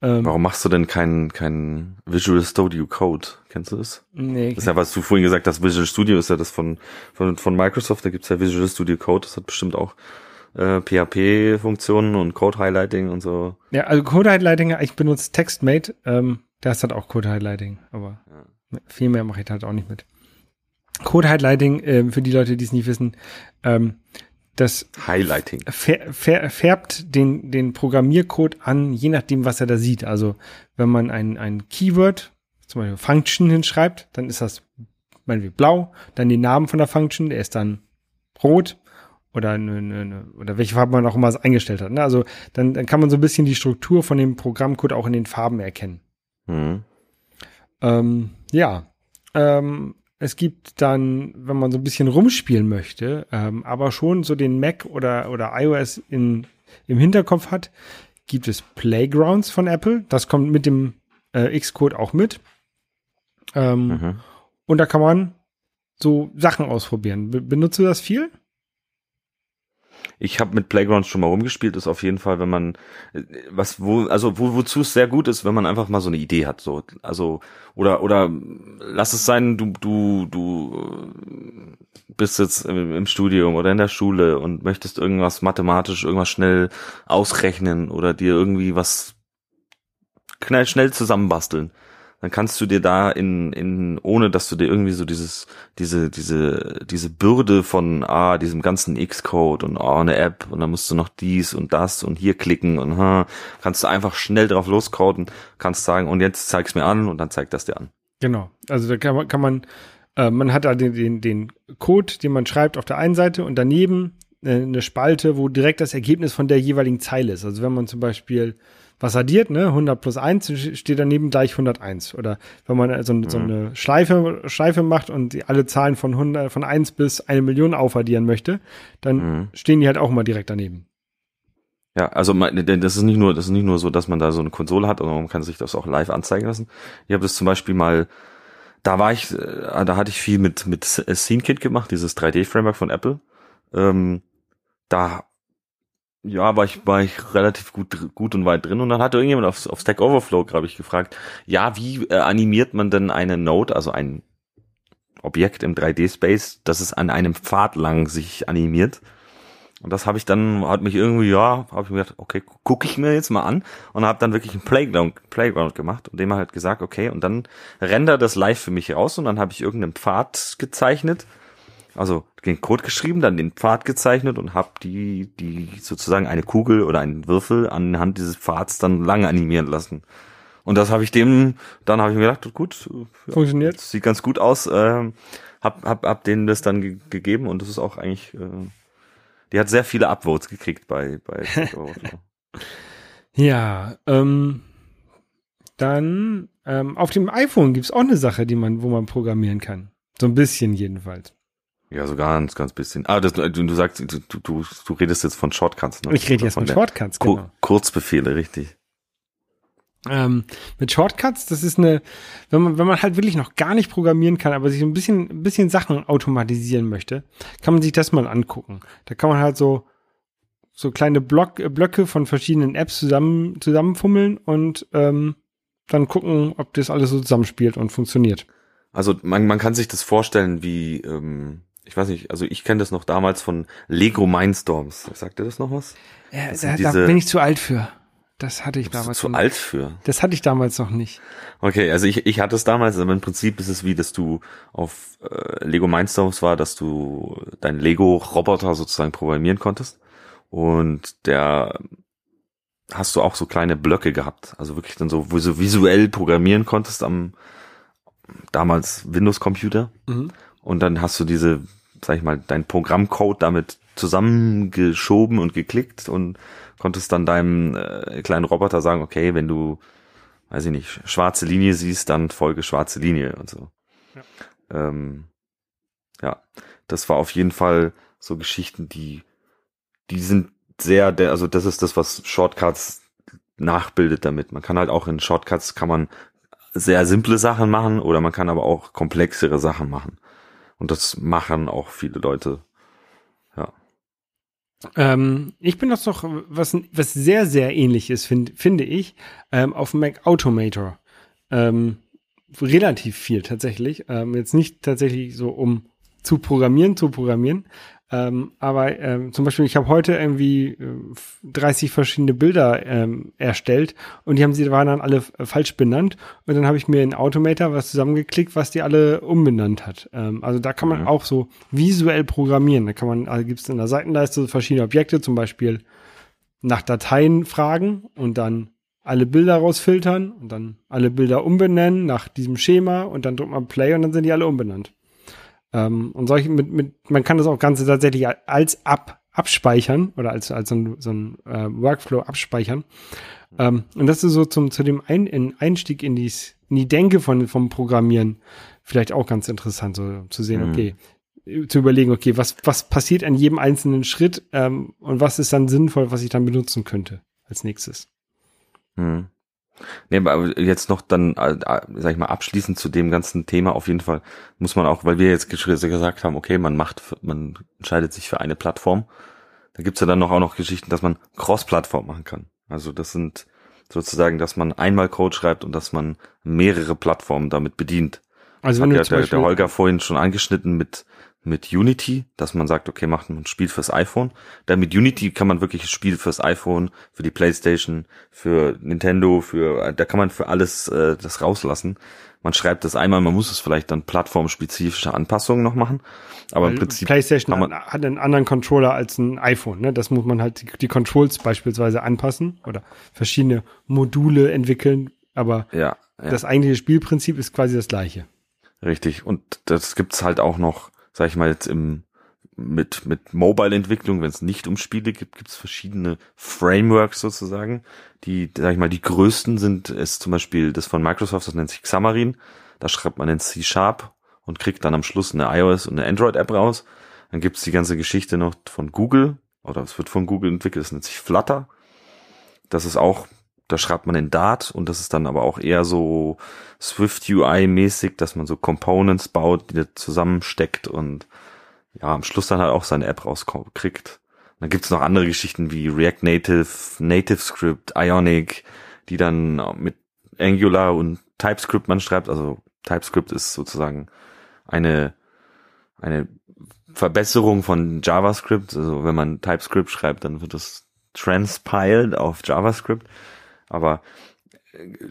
Ähm, Warum machst du denn keinen kein Visual Studio Code? Kennst du das? Nee. Das ist ja, was du vorhin gesagt hast, Visual Studio ist ja das von, von, von Microsoft, da gibt's ja Visual Studio Code, das hat bestimmt auch äh, PHP-Funktionen und Code-Highlighting und so. Ja, also Code-Highlighting, ich benutze TextMate, ähm, das hat auch Code-Highlighting, aber ja. viel mehr mache ich halt auch nicht mit. Code-Highlighting, äh, für die Leute, die es nicht wissen, ähm, das Highlighting färbt den, den Programmiercode an, je nachdem, was er da sieht. Also wenn man ein, ein Keyword, zum Beispiel Function hinschreibt, dann ist das meinetwegen blau, dann den Namen von der Function, der ist dann rot oder eine, eine, oder welche Farbe man auch immer eingestellt hat. Ne? Also dann, dann kann man so ein bisschen die Struktur von dem Programmcode auch in den Farben erkennen. Mhm. Ähm, ja, ähm, es gibt dann, wenn man so ein bisschen rumspielen möchte, ähm, aber schon so den Mac oder, oder iOS in, im Hinterkopf hat, gibt es Playgrounds von Apple. Das kommt mit dem äh, Xcode auch mit. Ähm, mhm. Und da kann man so Sachen ausprobieren. Be benutzt du das viel? Ich habe mit Playgrounds schon mal rumgespielt, ist auf jeden Fall, wenn man was wo also wo, wozu es sehr gut ist, wenn man einfach mal so eine Idee hat, so also oder oder lass es sein, du du du bist jetzt im Studium oder in der Schule und möchtest irgendwas mathematisch irgendwas schnell ausrechnen oder dir irgendwie was schnell schnell zusammenbasteln dann kannst du dir da in, in, ohne dass du dir irgendwie so dieses, diese, diese, diese Bürde von, ah, diesem ganzen X-Code und ah, eine App und dann musst du noch dies und das und hier klicken und ha, kannst du einfach schnell drauf loscoden, kannst sagen, und jetzt zeig's mir an und dann zeigt das dir an. Genau. Also da kann man, kann man, äh, man hat da den, den, den Code, den man schreibt auf der einen Seite und daneben äh, eine Spalte, wo direkt das Ergebnis von der jeweiligen Zeile ist. Also wenn man zum Beispiel was addiert, ne, 100 plus 1 steht daneben gleich 101. Oder wenn man so, so eine Schleife, Schleife macht und die alle Zahlen von 100, von 1 bis eine Million aufaddieren möchte, dann Mhm. stehen die halt auch immer direkt daneben. Ja, also das ist nicht nur, das ist nicht nur so, dass man da so eine Konsole hat, sondern man kann sich das auch live anzeigen lassen. Ich habe das zum Beispiel mal, da war ich, äh, da hatte ich viel mit mit SceneKit gemacht, dieses 3D-Framework von Apple. Ähm, da ja, war ich, war ich relativ gut, gut und weit drin und dann hatte irgendjemand auf, auf Stack Overflow, glaube ich, gefragt, ja, wie äh, animiert man denn eine Node, also ein Objekt im 3D-Space, dass es an einem Pfad lang sich animiert? Und das habe ich dann, hat mich irgendwie, ja, habe ich mir gedacht, okay, gucke ich mir jetzt mal an und habe dann wirklich einen Playground, Playground gemacht und dem halt gesagt, okay, und dann render das live für mich raus und dann habe ich irgendeinen Pfad gezeichnet, also den Code geschrieben, dann den Pfad gezeichnet und habe die, die sozusagen eine Kugel oder einen Würfel anhand dieses Pfads dann lang animieren lassen. Und das habe ich dem, dann habe ich mir gedacht, gut, ja, Funktioniert? sieht ganz gut aus, ähm, hab, hab, hab denen das dann ge gegeben und das ist auch eigentlich, äh, die hat sehr viele Upvotes gekriegt bei, bei. Ja, ähm, dann ähm, auf dem iPhone gibt's auch eine Sache, die man, wo man programmieren kann. So ein bisschen jedenfalls. Ja, so ganz, ganz bisschen. Ah, das, du, du sagst, du, du, du, redest jetzt von Shortcuts, ne? Ich rede jetzt von von Shortcuts, genau. Kurzbefehle, richtig. Ähm, mit Shortcuts, das ist eine, wenn man, wenn man halt wirklich noch gar nicht programmieren kann, aber sich ein bisschen, ein bisschen Sachen automatisieren möchte, kann man sich das mal angucken. Da kann man halt so, so kleine Block, äh, Blöcke von verschiedenen Apps zusammen, zusammenfummeln und ähm, dann gucken, ob das alles so zusammenspielt und funktioniert. Also man, man kann sich das vorstellen wie, ähm, ich weiß nicht, also ich kenne das noch damals von Lego Mindstorms. Sagt ihr das noch was? Ja, Das da, sind da diese- bin ich zu alt für. Das hatte ich Bist du damals zu noch- alt für. Das hatte ich damals noch nicht. Okay, also ich, ich hatte es damals, aber im Prinzip ist es wie, dass du auf äh, Lego Mindstorms war, dass du deinen Lego-Roboter sozusagen programmieren konntest. Und der hast du auch so kleine Blöcke gehabt. Also wirklich dann so, wo du so visuell programmieren konntest am damals Windows-Computer. Und dann hast du diese, sag ich mal, dein Programmcode damit zusammengeschoben und geklickt und konntest dann deinem äh, kleinen Roboter sagen, okay, wenn du, weiß ich nicht, schwarze Linie siehst, dann folge schwarze Linie und so. Ja, ähm, ja das war auf jeden Fall so Geschichten, die, die sind sehr, der, also das ist das, was Shortcuts nachbildet damit. Man kann halt auch in Shortcuts kann man sehr simple Sachen machen oder man kann aber auch komplexere Sachen machen. Und das machen auch viele Leute. Ja. Ähm, ich benutze noch was, was sehr, sehr ähnliches, find, finde ich, ähm, auf Mac Automator. Ähm, relativ viel tatsächlich. Ähm, jetzt nicht tatsächlich so, um zu programmieren, zu programmieren. Ähm, aber ähm, zum Beispiel, ich habe heute irgendwie äh, 30 verschiedene Bilder ähm, erstellt und die haben sie waren dann alle äh, falsch benannt und dann habe ich mir in Automator was zusammengeklickt, was die alle umbenannt hat. Ähm, also da kann man Mhm. auch so visuell programmieren. Da kann man, also gibt es in der Seitenleiste verschiedene Objekte, zum Beispiel nach Dateien fragen und dann alle Bilder rausfiltern und dann alle Bilder umbenennen nach diesem Schema und dann drückt man Play und dann sind die alle umbenannt. Ähm, und solche mit, mit, man kann das auch Ganze tatsächlich als ab, abspeichern oder als, als so ein, so ein äh, Workflow abspeichern. Ähm, und das ist so zum, zu dem ein, in Einstieg in, dies, in die Denke von, vom Programmieren vielleicht auch ganz interessant, so zu sehen, Mhm. okay, zu überlegen, okay, was, was passiert an jedem einzelnen Schritt ähm, und was ist dann sinnvoll, was ich dann benutzen könnte als nächstes. Hm. Nee, aber jetzt noch dann, äh, äh, sag ich mal, abschließend zu dem ganzen Thema auf jeden Fall muss man auch, weil wir jetzt gesagt haben, okay, man macht, man entscheidet sich für eine Plattform. Da gibt's ja dann noch auch noch Geschichten, dass man Cross-Plattform machen kann. Also das sind sozusagen, dass man einmal Code schreibt und dass man mehrere Plattformen damit bedient. Also Hat wenn ja du zum der, der Holger vorhin schon angeschnitten mit mit Unity, dass man sagt, okay, macht ein Spiel fürs iPhone. Da mit Unity kann man wirklich ein Spiel fürs iPhone, für die PlayStation, für Nintendo, für da kann man für alles äh, das rauslassen. Man schreibt das einmal, man muss es vielleicht dann plattformspezifische Anpassungen noch machen, aber im weil Prinzip PlayStation man- hat hat einen anderen Controller als ein iPhone. Ne? Das muss man halt die, die Controls beispielsweise anpassen oder verschiedene Module entwickeln. Aber ja, ja. das eigentliche Spielprinzip ist quasi das gleiche. Richtig. Und das gibt's halt auch noch, sag ich mal, jetzt im mit, mit Mobile-Entwicklung, wenn es nicht um Spiele gibt, gibt es verschiedene Frameworks sozusagen. Die, sag ich mal, die größten sind ist zum Beispiel das von Microsoft, das nennt sich Xamarin. Da schreibt man in C-Sharp und kriegt dann am Schluss eine iOS und eine Android-App raus. Dann gibt's die ganze Geschichte noch von Google, oder es wird von Google entwickelt, das nennt sich Flutter. Das ist auch, da schreibt man in Dart und das ist dann aber auch eher so Swift UI-mäßig, dass man so Components baut, die zusammensteckt und ja, am Schluss dann halt auch seine App rauskriegt. Dann gibt's noch andere Geschichten wie React Native, Native Script, Ionic, die dann mit Angular und TypeScript man schreibt. Also TypeScript ist sozusagen eine, eine Verbesserung von JavaScript. Also wenn man TypeScript schreibt, dann wird das transpiled auf JavaScript. Aber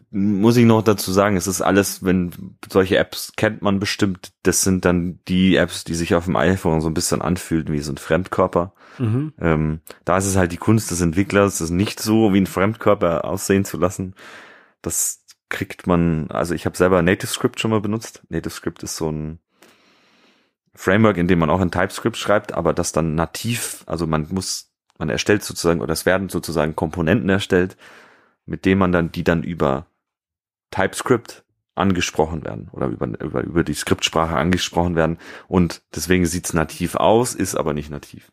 muss ich noch dazu sagen, es ist alles, wenn solche Apps kennt man bestimmt, das sind dann die Apps, die sich auf dem iPhone so ein bisschen anfühlen wie so ein Fremdkörper. Mhm. Ähm, da ist es halt die Kunst des Entwicklers, das nicht so wie ein Fremdkörper aussehen zu lassen. Das kriegt man, also ich habe selber NativeScript schon mal benutzt. NativeScript ist so ein Framework, in dem man auch in TypeScript schreibt, aber das dann nativ, also man muss, man erstellt sozusagen, oder es werden sozusagen Komponenten erstellt, mit dem man dann, die dann über TypeScript angesprochen werden oder über, über, über die Skriptsprache angesprochen werden und deswegen sieht's nativ aus, ist aber nicht nativ.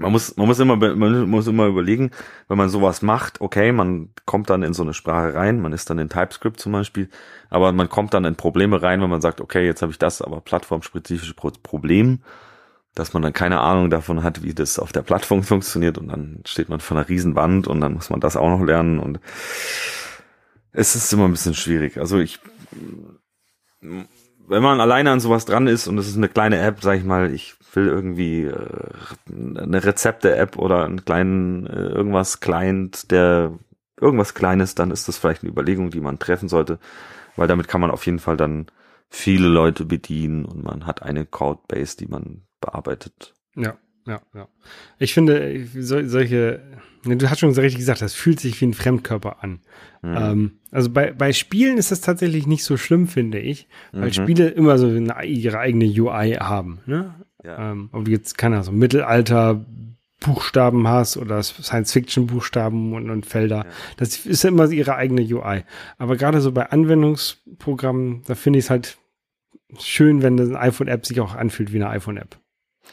Man muss, man muss immer, man muss immer überlegen, wenn man sowas macht, okay, man kommt dann in so eine Sprache rein, man ist dann in TypeScript zum Beispiel, aber man kommt dann in Probleme rein, wenn man sagt, okay, jetzt habe ich das, aber plattformspezifische Problem dass man dann keine Ahnung davon hat, wie das auf der Plattform funktioniert und dann steht man vor einer Riesenwand und dann muss man das auch noch lernen und es ist immer ein bisschen schwierig. Also ich, wenn man alleine an sowas dran ist und es ist eine kleine App, sag ich mal, ich will irgendwie äh, eine Rezepte-App oder einen kleinen äh, irgendwas Client, der irgendwas Kleines, dann ist das vielleicht eine Überlegung, die man treffen sollte, weil damit kann man auf jeden Fall dann viele Leute bedienen und man hat eine Codebase, die man bearbeitet. Ja, ja, ja. Ich finde, so, solche, ne, du hast schon so richtig gesagt, das fühlt sich wie ein Fremdkörper an. Mhm. Ähm, also bei, bei Spielen ist das tatsächlich nicht so schlimm, finde ich, weil mhm. Spiele immer so eine, ihre eigene UI haben. Ne? Ja. Ähm, ob du jetzt, keine Ahnung, so Mittelalter Buchstaben hast oder Science-Fiction-Buchstaben und, und Felder. Ja. Das ist ja immer ihre eigene UI. Aber gerade so bei Anwendungsprogrammen, da finde ich es halt schön, wenn eine iPhone-App sich auch anfühlt wie eine iPhone-App.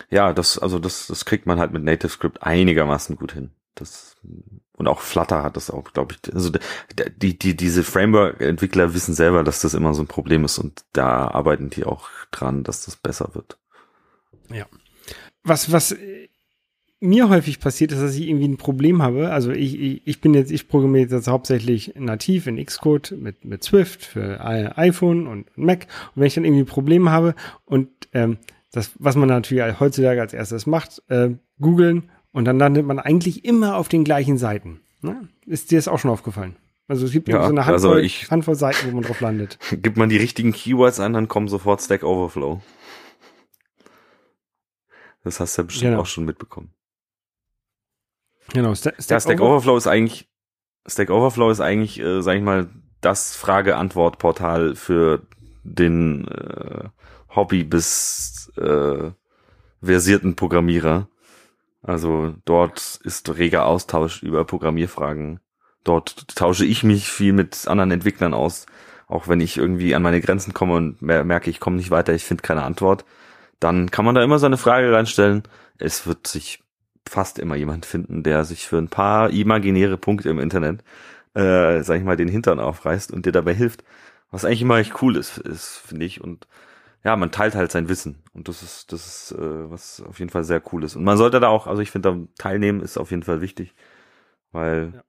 Ja, das, also das, das kriegt man halt mit NativeScript einigermaßen gut hin. Das, und auch Flutter hat das auch, glaube ich. Also die, die, diese Framework-Entwickler wissen selber, dass das immer so ein Problem ist und da arbeiten die auch dran, dass das besser wird. Ja. Was, was mir häufig passiert ist, dass ich irgendwie ein Problem habe. Also ich, ich, ich bin jetzt, ich programmiere jetzt hauptsächlich nativ in Xcode mit, mit Swift für iPhone und Mac. Und wenn ich dann irgendwie Probleme habe und ähm, das, was man natürlich heutzutage als erstes macht, äh, googeln und dann landet man eigentlich immer auf den gleichen Seiten. Ne? Ist dir das auch schon aufgefallen? Also es gibt ja, so eine Handvoll, also ich, Handvoll Seiten, wo man drauf landet. Gibt man die richtigen Keywords an, dann kommen sofort Stack Overflow. Das hast du ja bestimmt genau. auch schon mitbekommen. Genau, Sta Stack, ja, Stack Overflow ist eigentlich, Stack Overflow ist eigentlich, äh, sag ich mal, das Frage-Antwort-Portal für den äh, Hobby bis äh, versierten Programmierer. Also dort ist reger Austausch über Programmierfragen. Dort tausche ich mich viel mit anderen Entwicklern aus. Auch wenn ich irgendwie an meine Grenzen komme und merke, ich komme nicht weiter, ich finde keine Antwort, dann kann man da immer seine Frage reinstellen. Es wird sich fast immer jemand finden, der sich für ein paar imaginäre Punkte im Internet, äh, sag ich mal, den Hintern aufreißt und dir dabei hilft. Was eigentlich immer echt cool ist, ist finde ich. Und ja, man teilt halt sein Wissen und das ist das ist äh, was auf jeden Fall sehr cool ist und man sollte da auch, also ich finde, da teilnehmen ist auf jeden Fall wichtig, weil ja.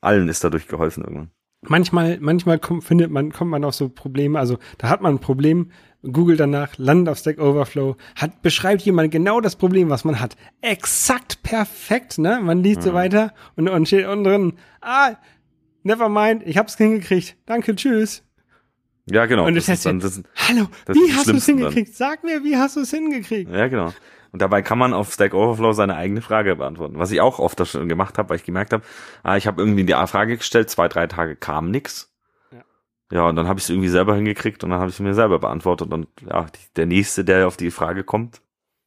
allen ist dadurch geholfen irgendwann. Manchmal, manchmal kommt, findet man, kommt man auf so Probleme, also da hat man ein Problem, Google danach, landet auf Stack Overflow, hat, beschreibt jemand genau das Problem, was man hat. Exakt perfekt, ne? Man liest mhm. so weiter und, und steht unten drin, ah, never mind, ich hab's hingekriegt. Danke, tschüss. Ja, genau. Und das, das heißt, dann, das, hallo, das wie hast du es hingekriegt? Dann. Sag mir, wie hast du es hingekriegt? Ja, genau. Und dabei kann man auf Stack Overflow seine eigene Frage beantworten. Was ich auch oft schon gemacht habe, weil ich gemerkt habe, ah, ich habe irgendwie die Frage gestellt, zwei, drei Tage kam nix. Ja, ja und dann habe ich es irgendwie selber hingekriegt und dann habe ich es mir selber beantwortet. Und ja, die, der nächste, der auf die Frage kommt,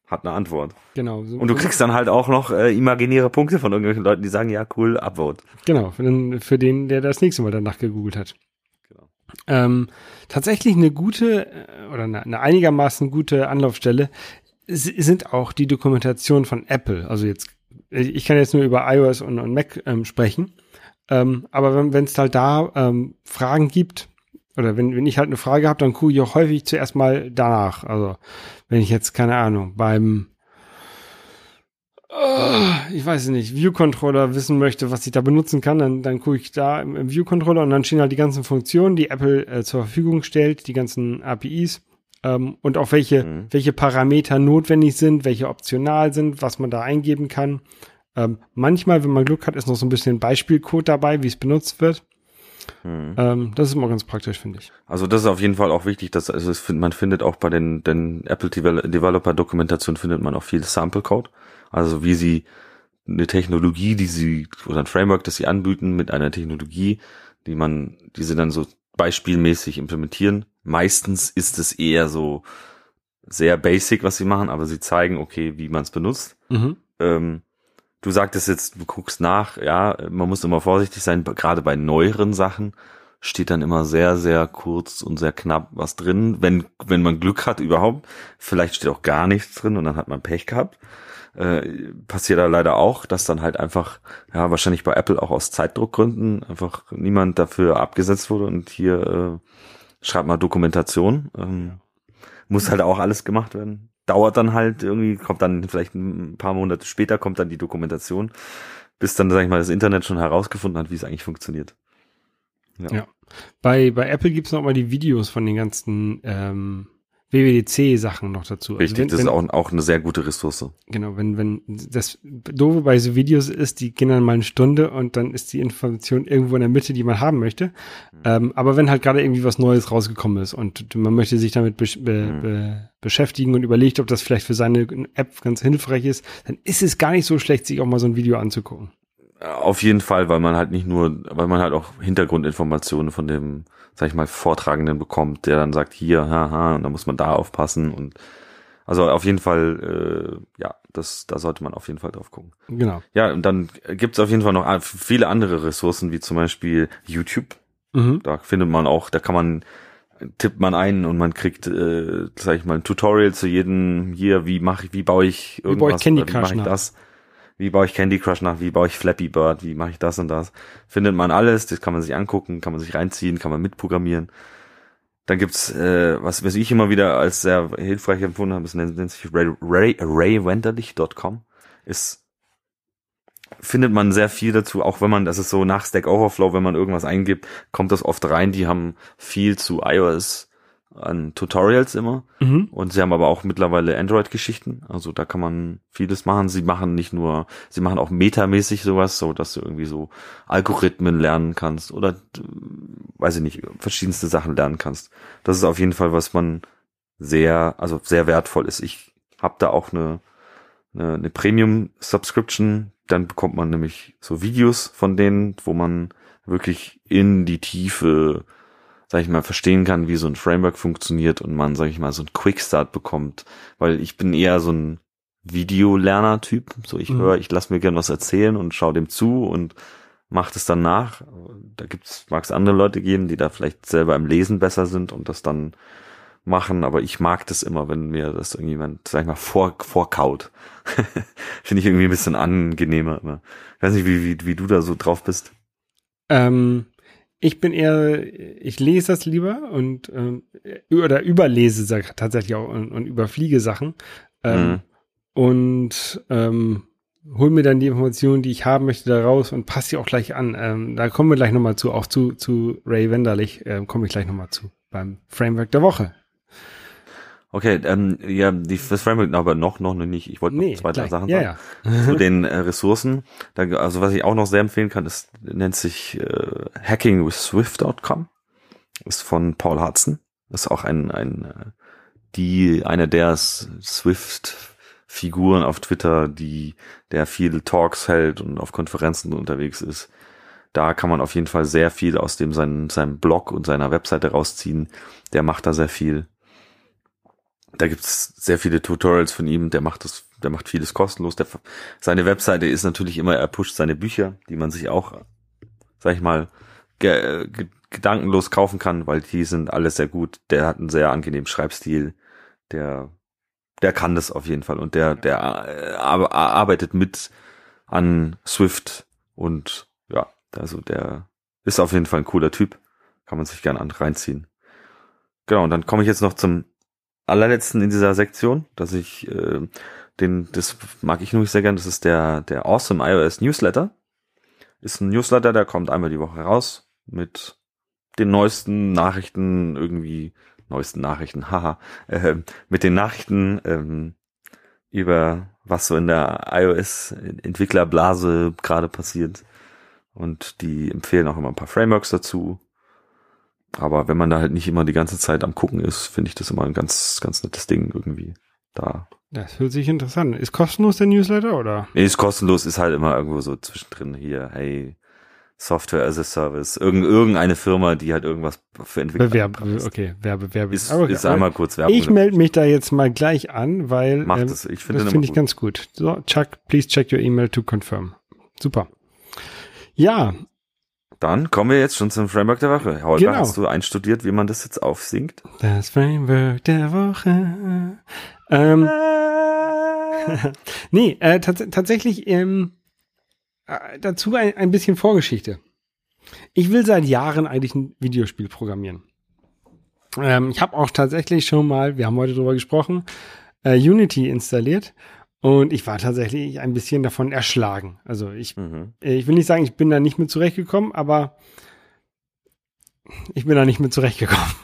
hat eine Antwort. Genau. So, Und du kriegst dann halt auch noch äh, imaginäre Punkte von irgendwelchen Leuten, die sagen, ja, cool, Upvote. Genau, für den, für den, der das nächste Mal danach gegoogelt hat. Ähm, tatsächlich eine gute äh, oder eine, eine einigermaßen gute Anlaufstelle sind auch die Dokumentation von Apple. Also jetzt, ich kann jetzt nur über iOS und, und Mac ähm, sprechen. Ähm, aber wenn es halt da ähm, Fragen gibt, oder wenn, wenn ich halt eine Frage habe, dann gucke ich auch häufig zuerst mal danach. Also wenn ich jetzt, keine Ahnung, beim äh, ich weiß nicht, View-Controller wissen möchte, was ich da benutzen kann, dann, dann gucke ich da im, im View-Controller und dann stehen halt die ganzen Funktionen, die Apple äh, zur Verfügung stellt, die ganzen APIs ähm, und auch welche, Mhm. welche Parameter notwendig sind, welche optional sind, was man da eingeben kann. Ähm, manchmal, wenn man Glück hat, ist noch so ein bisschen Beispielcode dabei, wie es benutzt wird. Hm. Ähm, das ist immer ganz praktisch, finde ich. Also das ist auf jeden Fall auch wichtig, dass also es, man findet auch bei den, den Apple Devel- Developer Dokumentation findet man auch viel Sample Code. Also wie sie eine Technologie, die sie oder ein Framework, das sie anbieten mit einer Technologie, die man, die sie dann so beispielmäßig implementieren. Meistens ist es eher so sehr basic, was sie machen, aber sie zeigen, okay, wie man es benutzt. Mhm. Ähm, du sagtest jetzt, du guckst nach, ja, man muss immer vorsichtig sein, gerade bei neueren Sachen steht dann immer sehr, sehr kurz und sehr knapp was drin, wenn, wenn man Glück hat überhaupt. Vielleicht steht auch gar nichts drin und dann hat man Pech gehabt. Äh, passiert da leider auch, dass dann halt einfach, ja, wahrscheinlich bei Apple auch aus Zeitdruckgründen einfach niemand dafür abgesetzt wurde und hier äh, schreibt mal Dokumentation. Ähm, muss halt auch alles gemacht werden. Dauert dann halt irgendwie, kommt dann vielleicht ein paar Monate später, kommt dann die Dokumentation, bis dann, sag ich mal, das Internet schon herausgefunden hat, wie es eigentlich funktioniert. Ja. Bei, bei Apple gibt's noch mal die Videos von den ganzen ähm, WWDC-Sachen noch dazu. Also Richtig, wenn- das ist auch, auch eine sehr gute Ressource. Genau, wenn, wenn das Doofe bei so Videos ist, die gehen dann mal eine Stunde und dann ist die Information irgendwo in der Mitte, die man haben möchte. Ähm, aber wenn halt gerade irgendwie was Neues rausgekommen ist und man möchte sich damit besch be Mhm. be beschäftigen und überlegt, ob das vielleicht für seine App ganz hilfreich ist, dann ist es gar nicht so schlecht, sich auch mal so ein Video anzugucken. Auf jeden Fall, weil man halt nicht nur, weil man halt auch Hintergrundinformationen von dem, sag ich mal, Vortragenden bekommt, der dann sagt, hier, haha, und da muss man da aufpassen und also auf jeden Fall, äh, ja, das, da sollte man auf jeden Fall drauf gucken. Genau. Ja, und dann gibt's auf jeden Fall noch viele andere Ressourcen, wie zum Beispiel YouTube. Mhm. Da findet man auch, da kann man, tippt man ein und man kriegt, äh, sag ich mal, ein Tutorial zu jedem hier, wie mache ich, wie baue ich baue ich irgendwas, Candy wie mache ich das, wie baue ich Candy Crush nach, wie baue ich Flappy Bird, wie mache ich das und das. Findet man alles, das kann man sich angucken, kann man sich reinziehen, kann man mitprogrammieren. Dann gibt's, äh, was, was ich immer wieder als sehr hilfreich empfunden habe, es nennt, nennt sich Ray, Ray, raywenderlich.com. Ist findet man sehr viel dazu, auch wenn man, das ist so nach Stack Overflow, wenn man irgendwas eingibt, kommt das oft rein. Die haben viel zu iOS an Tutorials immer. Mhm. Und sie haben aber auch mittlerweile Android-Geschichten. Also da kann man vieles machen. Sie machen nicht nur, sie machen auch metamäßig sowas, so dass du irgendwie so Algorithmen lernen kannst oder, äh, weiß ich nicht, verschiedenste Sachen lernen kannst. Das ist auf jeden Fall, was man sehr, also sehr wertvoll ist. Ich habe da auch eine, eine, eine Premium-Subscription. Dann bekommt man nämlich so Videos von denen, wo man wirklich in die Tiefe sag ich mal, verstehen kann, wie so ein Framework funktioniert und man, sag ich mal, so einen Quickstart bekommt. Weil ich bin eher so ein Videolerner-Typ. So, ich Mhm. höre, ich lasse mir gern was erzählen und schaue dem zu und mache das dann nach. Da gibt's, mag es andere Leute geben, die da vielleicht selber im Lesen besser sind und das dann machen, aber ich mag das immer, wenn mir das irgendjemand, sag ich mal, vor, vorkaut. Finde ich irgendwie ein bisschen angenehmer immer. Ich weiß nicht, wie, wie, wie du da so drauf bist. Ähm, ich bin eher, ich lese das lieber und ähm, oder überlese tatsächlich auch und, und überfliege Sachen ähm, Mhm. und ähm, hol mir dann die Informationen, die ich haben möchte, da raus und passe sie auch gleich an. Ähm, da kommen wir gleich nochmal zu, auch zu, zu Ray Wenderlich ähm, komme ich gleich nochmal zu beim Framework der Woche. Okay, ähm, ja, die, das Framework aber noch, noch nicht. Ich wollte noch zwei, drei. Sachen ja, sagen. ja. Zu den äh, Ressourcen. Da, also was ich auch noch sehr empfehlen kann, ist, nennt sich äh, hackingwithswift.com. Ist von Paul Hudson. Ist auch ein, ein äh, die, einer der Swift-Figuren auf Twitter, die, der viele Talks hält und auf Konferenzen unterwegs ist. Da kann man auf jeden Fall sehr viel aus dem seinem, seinem Blog und seiner Webseite rausziehen. Der macht da sehr viel. Da gibt's sehr viele Tutorials von ihm, der macht das, der macht vieles kostenlos. Der, seine Webseite ist natürlich immer, er pusht seine Bücher, die man sich auch, sag ich mal, ge, ge, gedankenlos kaufen kann, weil die sind alles sehr gut. Der hat einen sehr angenehmen Schreibstil, der, der kann das auf jeden Fall und der, der äh, arbeitet mit an Swift und ja, also der ist auf jeden Fall ein cooler Typ, kann man sich gerne an reinziehen. Genau, und dann komme ich jetzt noch zum allerletzten in dieser Sektion, dass ich äh, den, das mag ich nämlich sehr gern, das ist der, der Awesome iOS Newsletter. Ist ein Newsletter, der kommt einmal die Woche raus mit den neuesten Nachrichten, irgendwie neuesten Nachrichten, haha, äh, mit den Nachrichten ähm, über was so in der iOS-Entwicklerblase gerade passiert. Und die empfehlen auch immer ein paar Frameworks dazu. Aber wenn man da halt nicht immer die ganze Zeit am gucken ist, finde ich das immer ein ganz, ganz nettes Ding irgendwie da. Das hört sich interessant. Ist kostenlos der Newsletter oder? Nee, ist kostenlos, ist halt immer irgendwo so zwischendrin hier, hey, Software as a Service, Irgend, irgendeine Firma, die halt irgendwas für Entwickler Bewerbe, okay, Werbe, Werbe. Ist, okay, ist einmal kurz Werbung. Ich melde mich da jetzt mal gleich an, weil Macht ähm, das, ich finde das finde ich ganz gut. So, Chuck, please check your email to confirm. Super. Ja, dann kommen wir jetzt schon zum Framework der Woche. Holger, genau. hast du einstudiert, wie man das jetzt aufsingt? Das Framework der Woche. Ähm, nee, äh, tats tatsächlich ähm, äh, dazu ein, ein bisschen Vorgeschichte. Ich will seit Jahren eigentlich ein Videospiel programmieren. Ähm, ich habe auch tatsächlich schon mal, wir haben heute drüber gesprochen, äh, Unity installiert und ich war tatsächlich ein bisschen davon erschlagen. Also ich, mhm. ich will nicht sagen, ich bin da nicht mit zurechtgekommen, aber ich bin da nicht mit zurechtgekommen.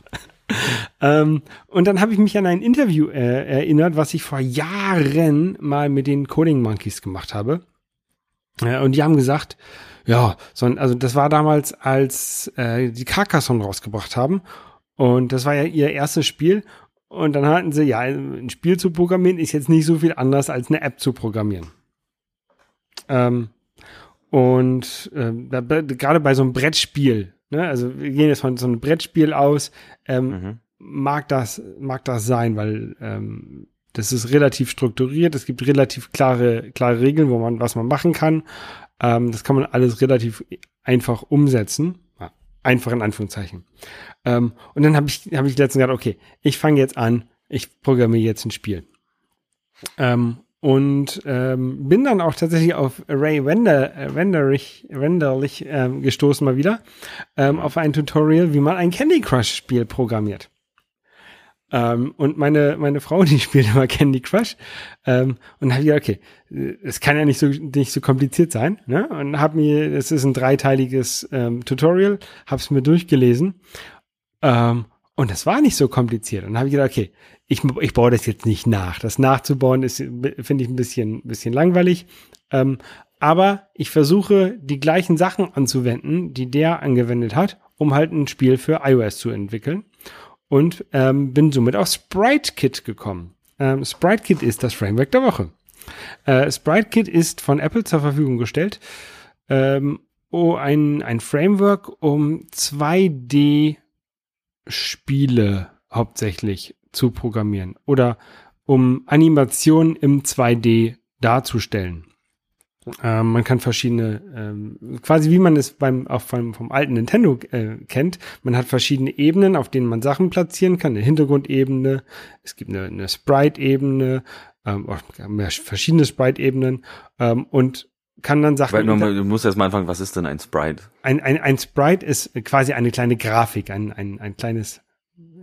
ähm, und dann habe ich mich an ein Interview äh, erinnert, was ich vor Jahren mal mit den Coding Monkeys gemacht habe. Äh, und die haben gesagt, ja, so, also das war damals, als äh, die Carcassonne rausgebracht haben. Und das war ja ihr erstes Spiel. Und dann hatten sie, ja, ein Spiel zu programmieren ist jetzt nicht so viel anders als eine App zu programmieren. Ähm, und ähm, da, gerade bei so einem Brettspiel, ne, also wir gehen jetzt von so einem Brettspiel aus, ähm, mhm. mag das, mag das sein, weil ähm, das ist relativ strukturiert, es gibt relativ klare, klare Regeln, wo man, was man machen kann. Ähm, das kann man alles relativ einfach umsetzen. Einfach in Anführungszeichen. Ähm, und dann habe ich, hab ich letztens gesagt, okay, ich fange jetzt an, ich programmiere jetzt ein Spiel. Ähm, und ähm, bin dann auch tatsächlich auf Ray Render, äh, Renderlich, Renderlich ähm, gestoßen mal wieder, ähm, auf ein Tutorial, wie man ein Candy Crush Spiel programmiert. Ähm, und meine, meine Frau, die spielt immer Candy Crush. Ähm, und habe gesagt, okay, es kann ja nicht so, nicht so kompliziert sein. Ne? Und habe mir, es ist ein dreiteiliges ähm, Tutorial, habe es mir durchgelesen ähm, und das war nicht so kompliziert. Und habe ich gedacht, okay, ich, ich baue das jetzt nicht nach. Das nachzubauen ist, finde ich, ein bisschen, bisschen langweilig. Ähm, aber ich versuche, die gleichen Sachen anzuwenden, die der angewendet hat, um halt ein Spiel für iOS zu entwickeln. Und ähm, bin somit auf SpriteKit gekommen. Ähm, SpriteKit ist das Framework der Woche. Äh, SpriteKit ist von Apple zur Verfügung gestellt. Ähm, oh, ein, ein Framework, um 2D Spiele hauptsächlich zu programmieren oder um Animationen im 2D darzustellen. Ähm, man kann verschiedene, ähm, quasi wie man es beim, auch vom, vom alten Nintendo äh, kennt, man hat verschiedene Ebenen, auf denen man Sachen platzieren kann. Eine Hintergrundebene, es gibt eine, eine Sprite-Ebene, ähm, verschiedene Sprite-Ebenen ähm, und kann dann Sachen. Weil, du musst erst mal anfangen, was ist denn ein Sprite? Ein, ein, ein Sprite ist quasi eine kleine Grafik, ein, ein, ein kleines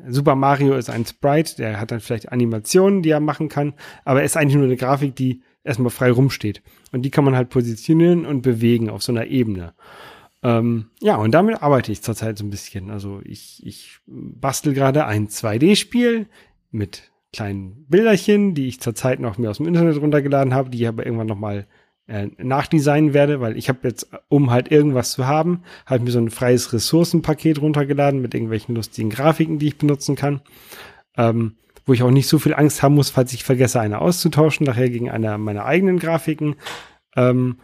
Super Mario ist ein Sprite, der hat dann vielleicht Animationen, die er machen kann, aber er ist eigentlich nur eine Grafik, die erstmal frei rumsteht. Und die kann man halt positionieren und bewegen auf so einer Ebene. Ähm, ja, und damit arbeite ich zurzeit so ein bisschen. Also ich, ich bastel gerade ein 2D-Spiel mit kleinen Bilderchen, die ich zurzeit noch mir aus dem Internet runtergeladen habe, die ich aber irgendwann nochmal äh, nachdesignen werde, weil ich habe jetzt, um halt irgendwas zu haben, halt mir so ein freies Ressourcenpaket runtergeladen mit irgendwelchen lustigen Grafiken, die ich benutzen kann. Ähm, wo ich auch nicht so viel Angst haben muss, falls ich vergesse, eine auszutauschen, nachher gegen eine meiner eigenen Grafiken. Ähm,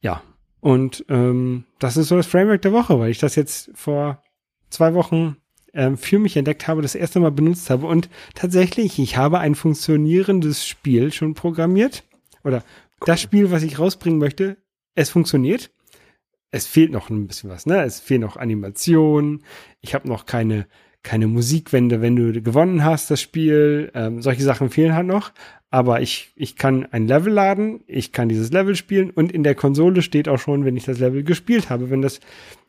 ja, und ähm, das ist so das Framework der Woche, weil ich das jetzt vor zwei Wochen ähm, für mich entdeckt habe, das erste Mal benutzt habe. Und tatsächlich, ich habe ein funktionierendes Spiel schon programmiert. Oder cool. das Spiel, was ich rausbringen möchte, es funktioniert. Es fehlt noch ein bisschen was, ne? Es fehlen noch Animationen. Ich habe noch keine, keine Musikwende, wenn du gewonnen hast, das Spiel. Ähm, solche Sachen fehlen halt noch. Aber ich, ich kann ein Level laden, ich kann dieses Level spielen und in der Konsole steht auch schon, wenn ich das Level gespielt habe, wenn das,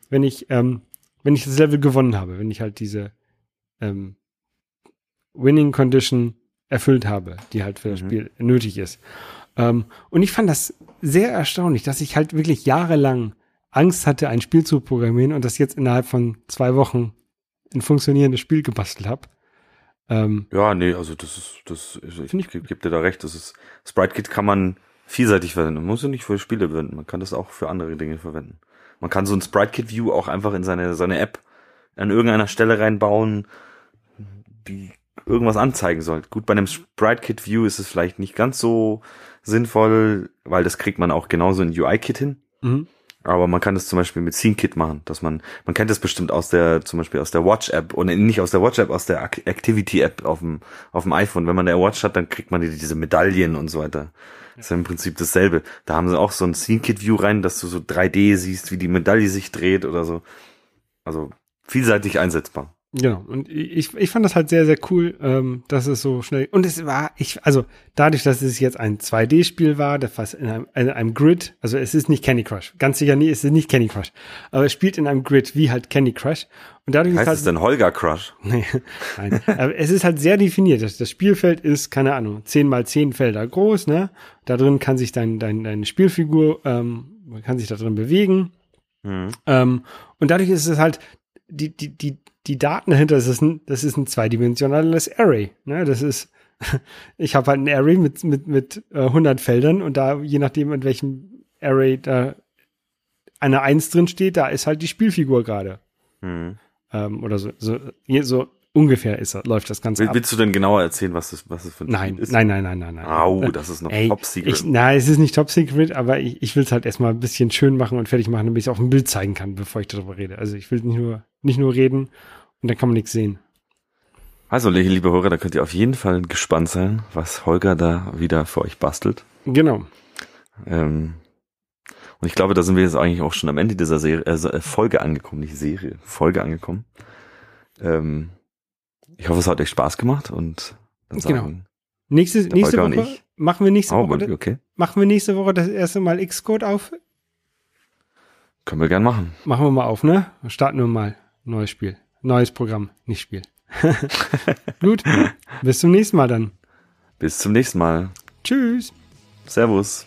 wenn ich, ähm, wenn ich das Level gewonnen habe, wenn ich halt diese ähm, Winning Condition erfüllt habe, die halt für das mhm. Spiel nötig ist. Ähm, und ich fand das sehr erstaunlich, dass ich halt wirklich jahrelang Angst hatte, ein Spiel zu programmieren und das jetzt innerhalb von zwei Wochen ein funktionierendes Spiel gebastelt habe. Ähm, ja, nee, also das ist, das, ich, ich gebe dir da recht, das ist, Sprite Kit kann man vielseitig verwenden. Man muss ja nicht für Spiele verwenden, man kann das auch für andere Dinge verwenden. Man kann so ein Sprite Kit View auch einfach in seine, seine App an irgendeiner Stelle reinbauen, die irgendwas anzeigen soll. Gut, bei einem Sprite Kit View ist es vielleicht nicht ganz so sinnvoll, weil das kriegt man auch genauso in UI Kit hin. Mhm. Aber man kann das zum Beispiel mit Scene Kit machen, dass man, man kennt das bestimmt aus der, zum Beispiel aus der Watch App und nicht aus der Watch App, aus der Activity App auf dem, auf dem iPhone. Wenn man der Watch hat, dann kriegt man diese Medaillen und so weiter. Das ist ja im Prinzip dasselbe. Da haben sie auch so ein Scene Kit View rein, dass du so 3D siehst, wie die Medaille sich dreht oder so. Also vielseitig einsetzbar. Genau, und ich, ich fand das halt sehr, sehr cool, ähm, dass es so schnell. Und es war, ich, also dadurch, dass es jetzt ein 2D-Spiel war, das fast in einem, in einem Grid, also es ist nicht Candy Crush, ganz sicher nie, es ist nicht Candy Crush, aber es spielt in einem Grid wie halt Candy Crush. Und dadurch heißt ist halt, es denn Holger Crush? Nee, nein, aber es ist halt sehr definiert. Das, das Spielfeld ist, keine Ahnung, 10 mal 10 Felder groß, ne? Da drin kann sich dein, dein, deine Spielfigur, ähm, kann sich da drin bewegen. Mhm. Ähm, und dadurch ist es halt, die, die, die, die Daten dahinter, das ist ein, das ist ein zweidimensionales Array. Ne? Das ist, ich habe halt ein Array mit, mit, mit äh, 100 Feldern und da, je nachdem, in welchem Array da eine Eins drin steht, da ist halt die Spielfigur gerade. Mhm. Ähm, oder so, so, so ungefähr ist, läuft das Ganze Will, ab. Willst du denn genauer erzählen, was das, was das für ein nein, ist? Nein, nein, nein, nein, nein. Au, das ist noch Ey, top secret. Ich, nein, es ist nicht top secret, aber ich, ich will es halt erstmal ein bisschen schön machen und fertig machen, damit ich es auf dem Bild zeigen kann, bevor ich darüber rede. Also ich will nicht nur, nicht nur reden und dann kann man nichts sehen. Also, liebe Hörer, da könnt ihr auf jeden Fall gespannt sein, was Holger da wieder für euch bastelt. Genau. Ähm, und ich glaube, da sind wir jetzt eigentlich auch schon am Ende dieser Serie, äh, Folge angekommen, nicht Serie, Folge angekommen. Ähm, ich hoffe, es hat euch Spaß gemacht und dann genau. sagen nächste, nächste Woche machen wir nächste oh, Woche okay. machen wir nächste Woche das erste Mal Xcode auf. Können wir gern machen. Machen wir mal auf, ne? Starten wir mal neues Spiel. Neues Programm, nicht Spiel. Gut, bis zum nächsten Mal dann. Bis zum nächsten Mal. Tschüss. Servus.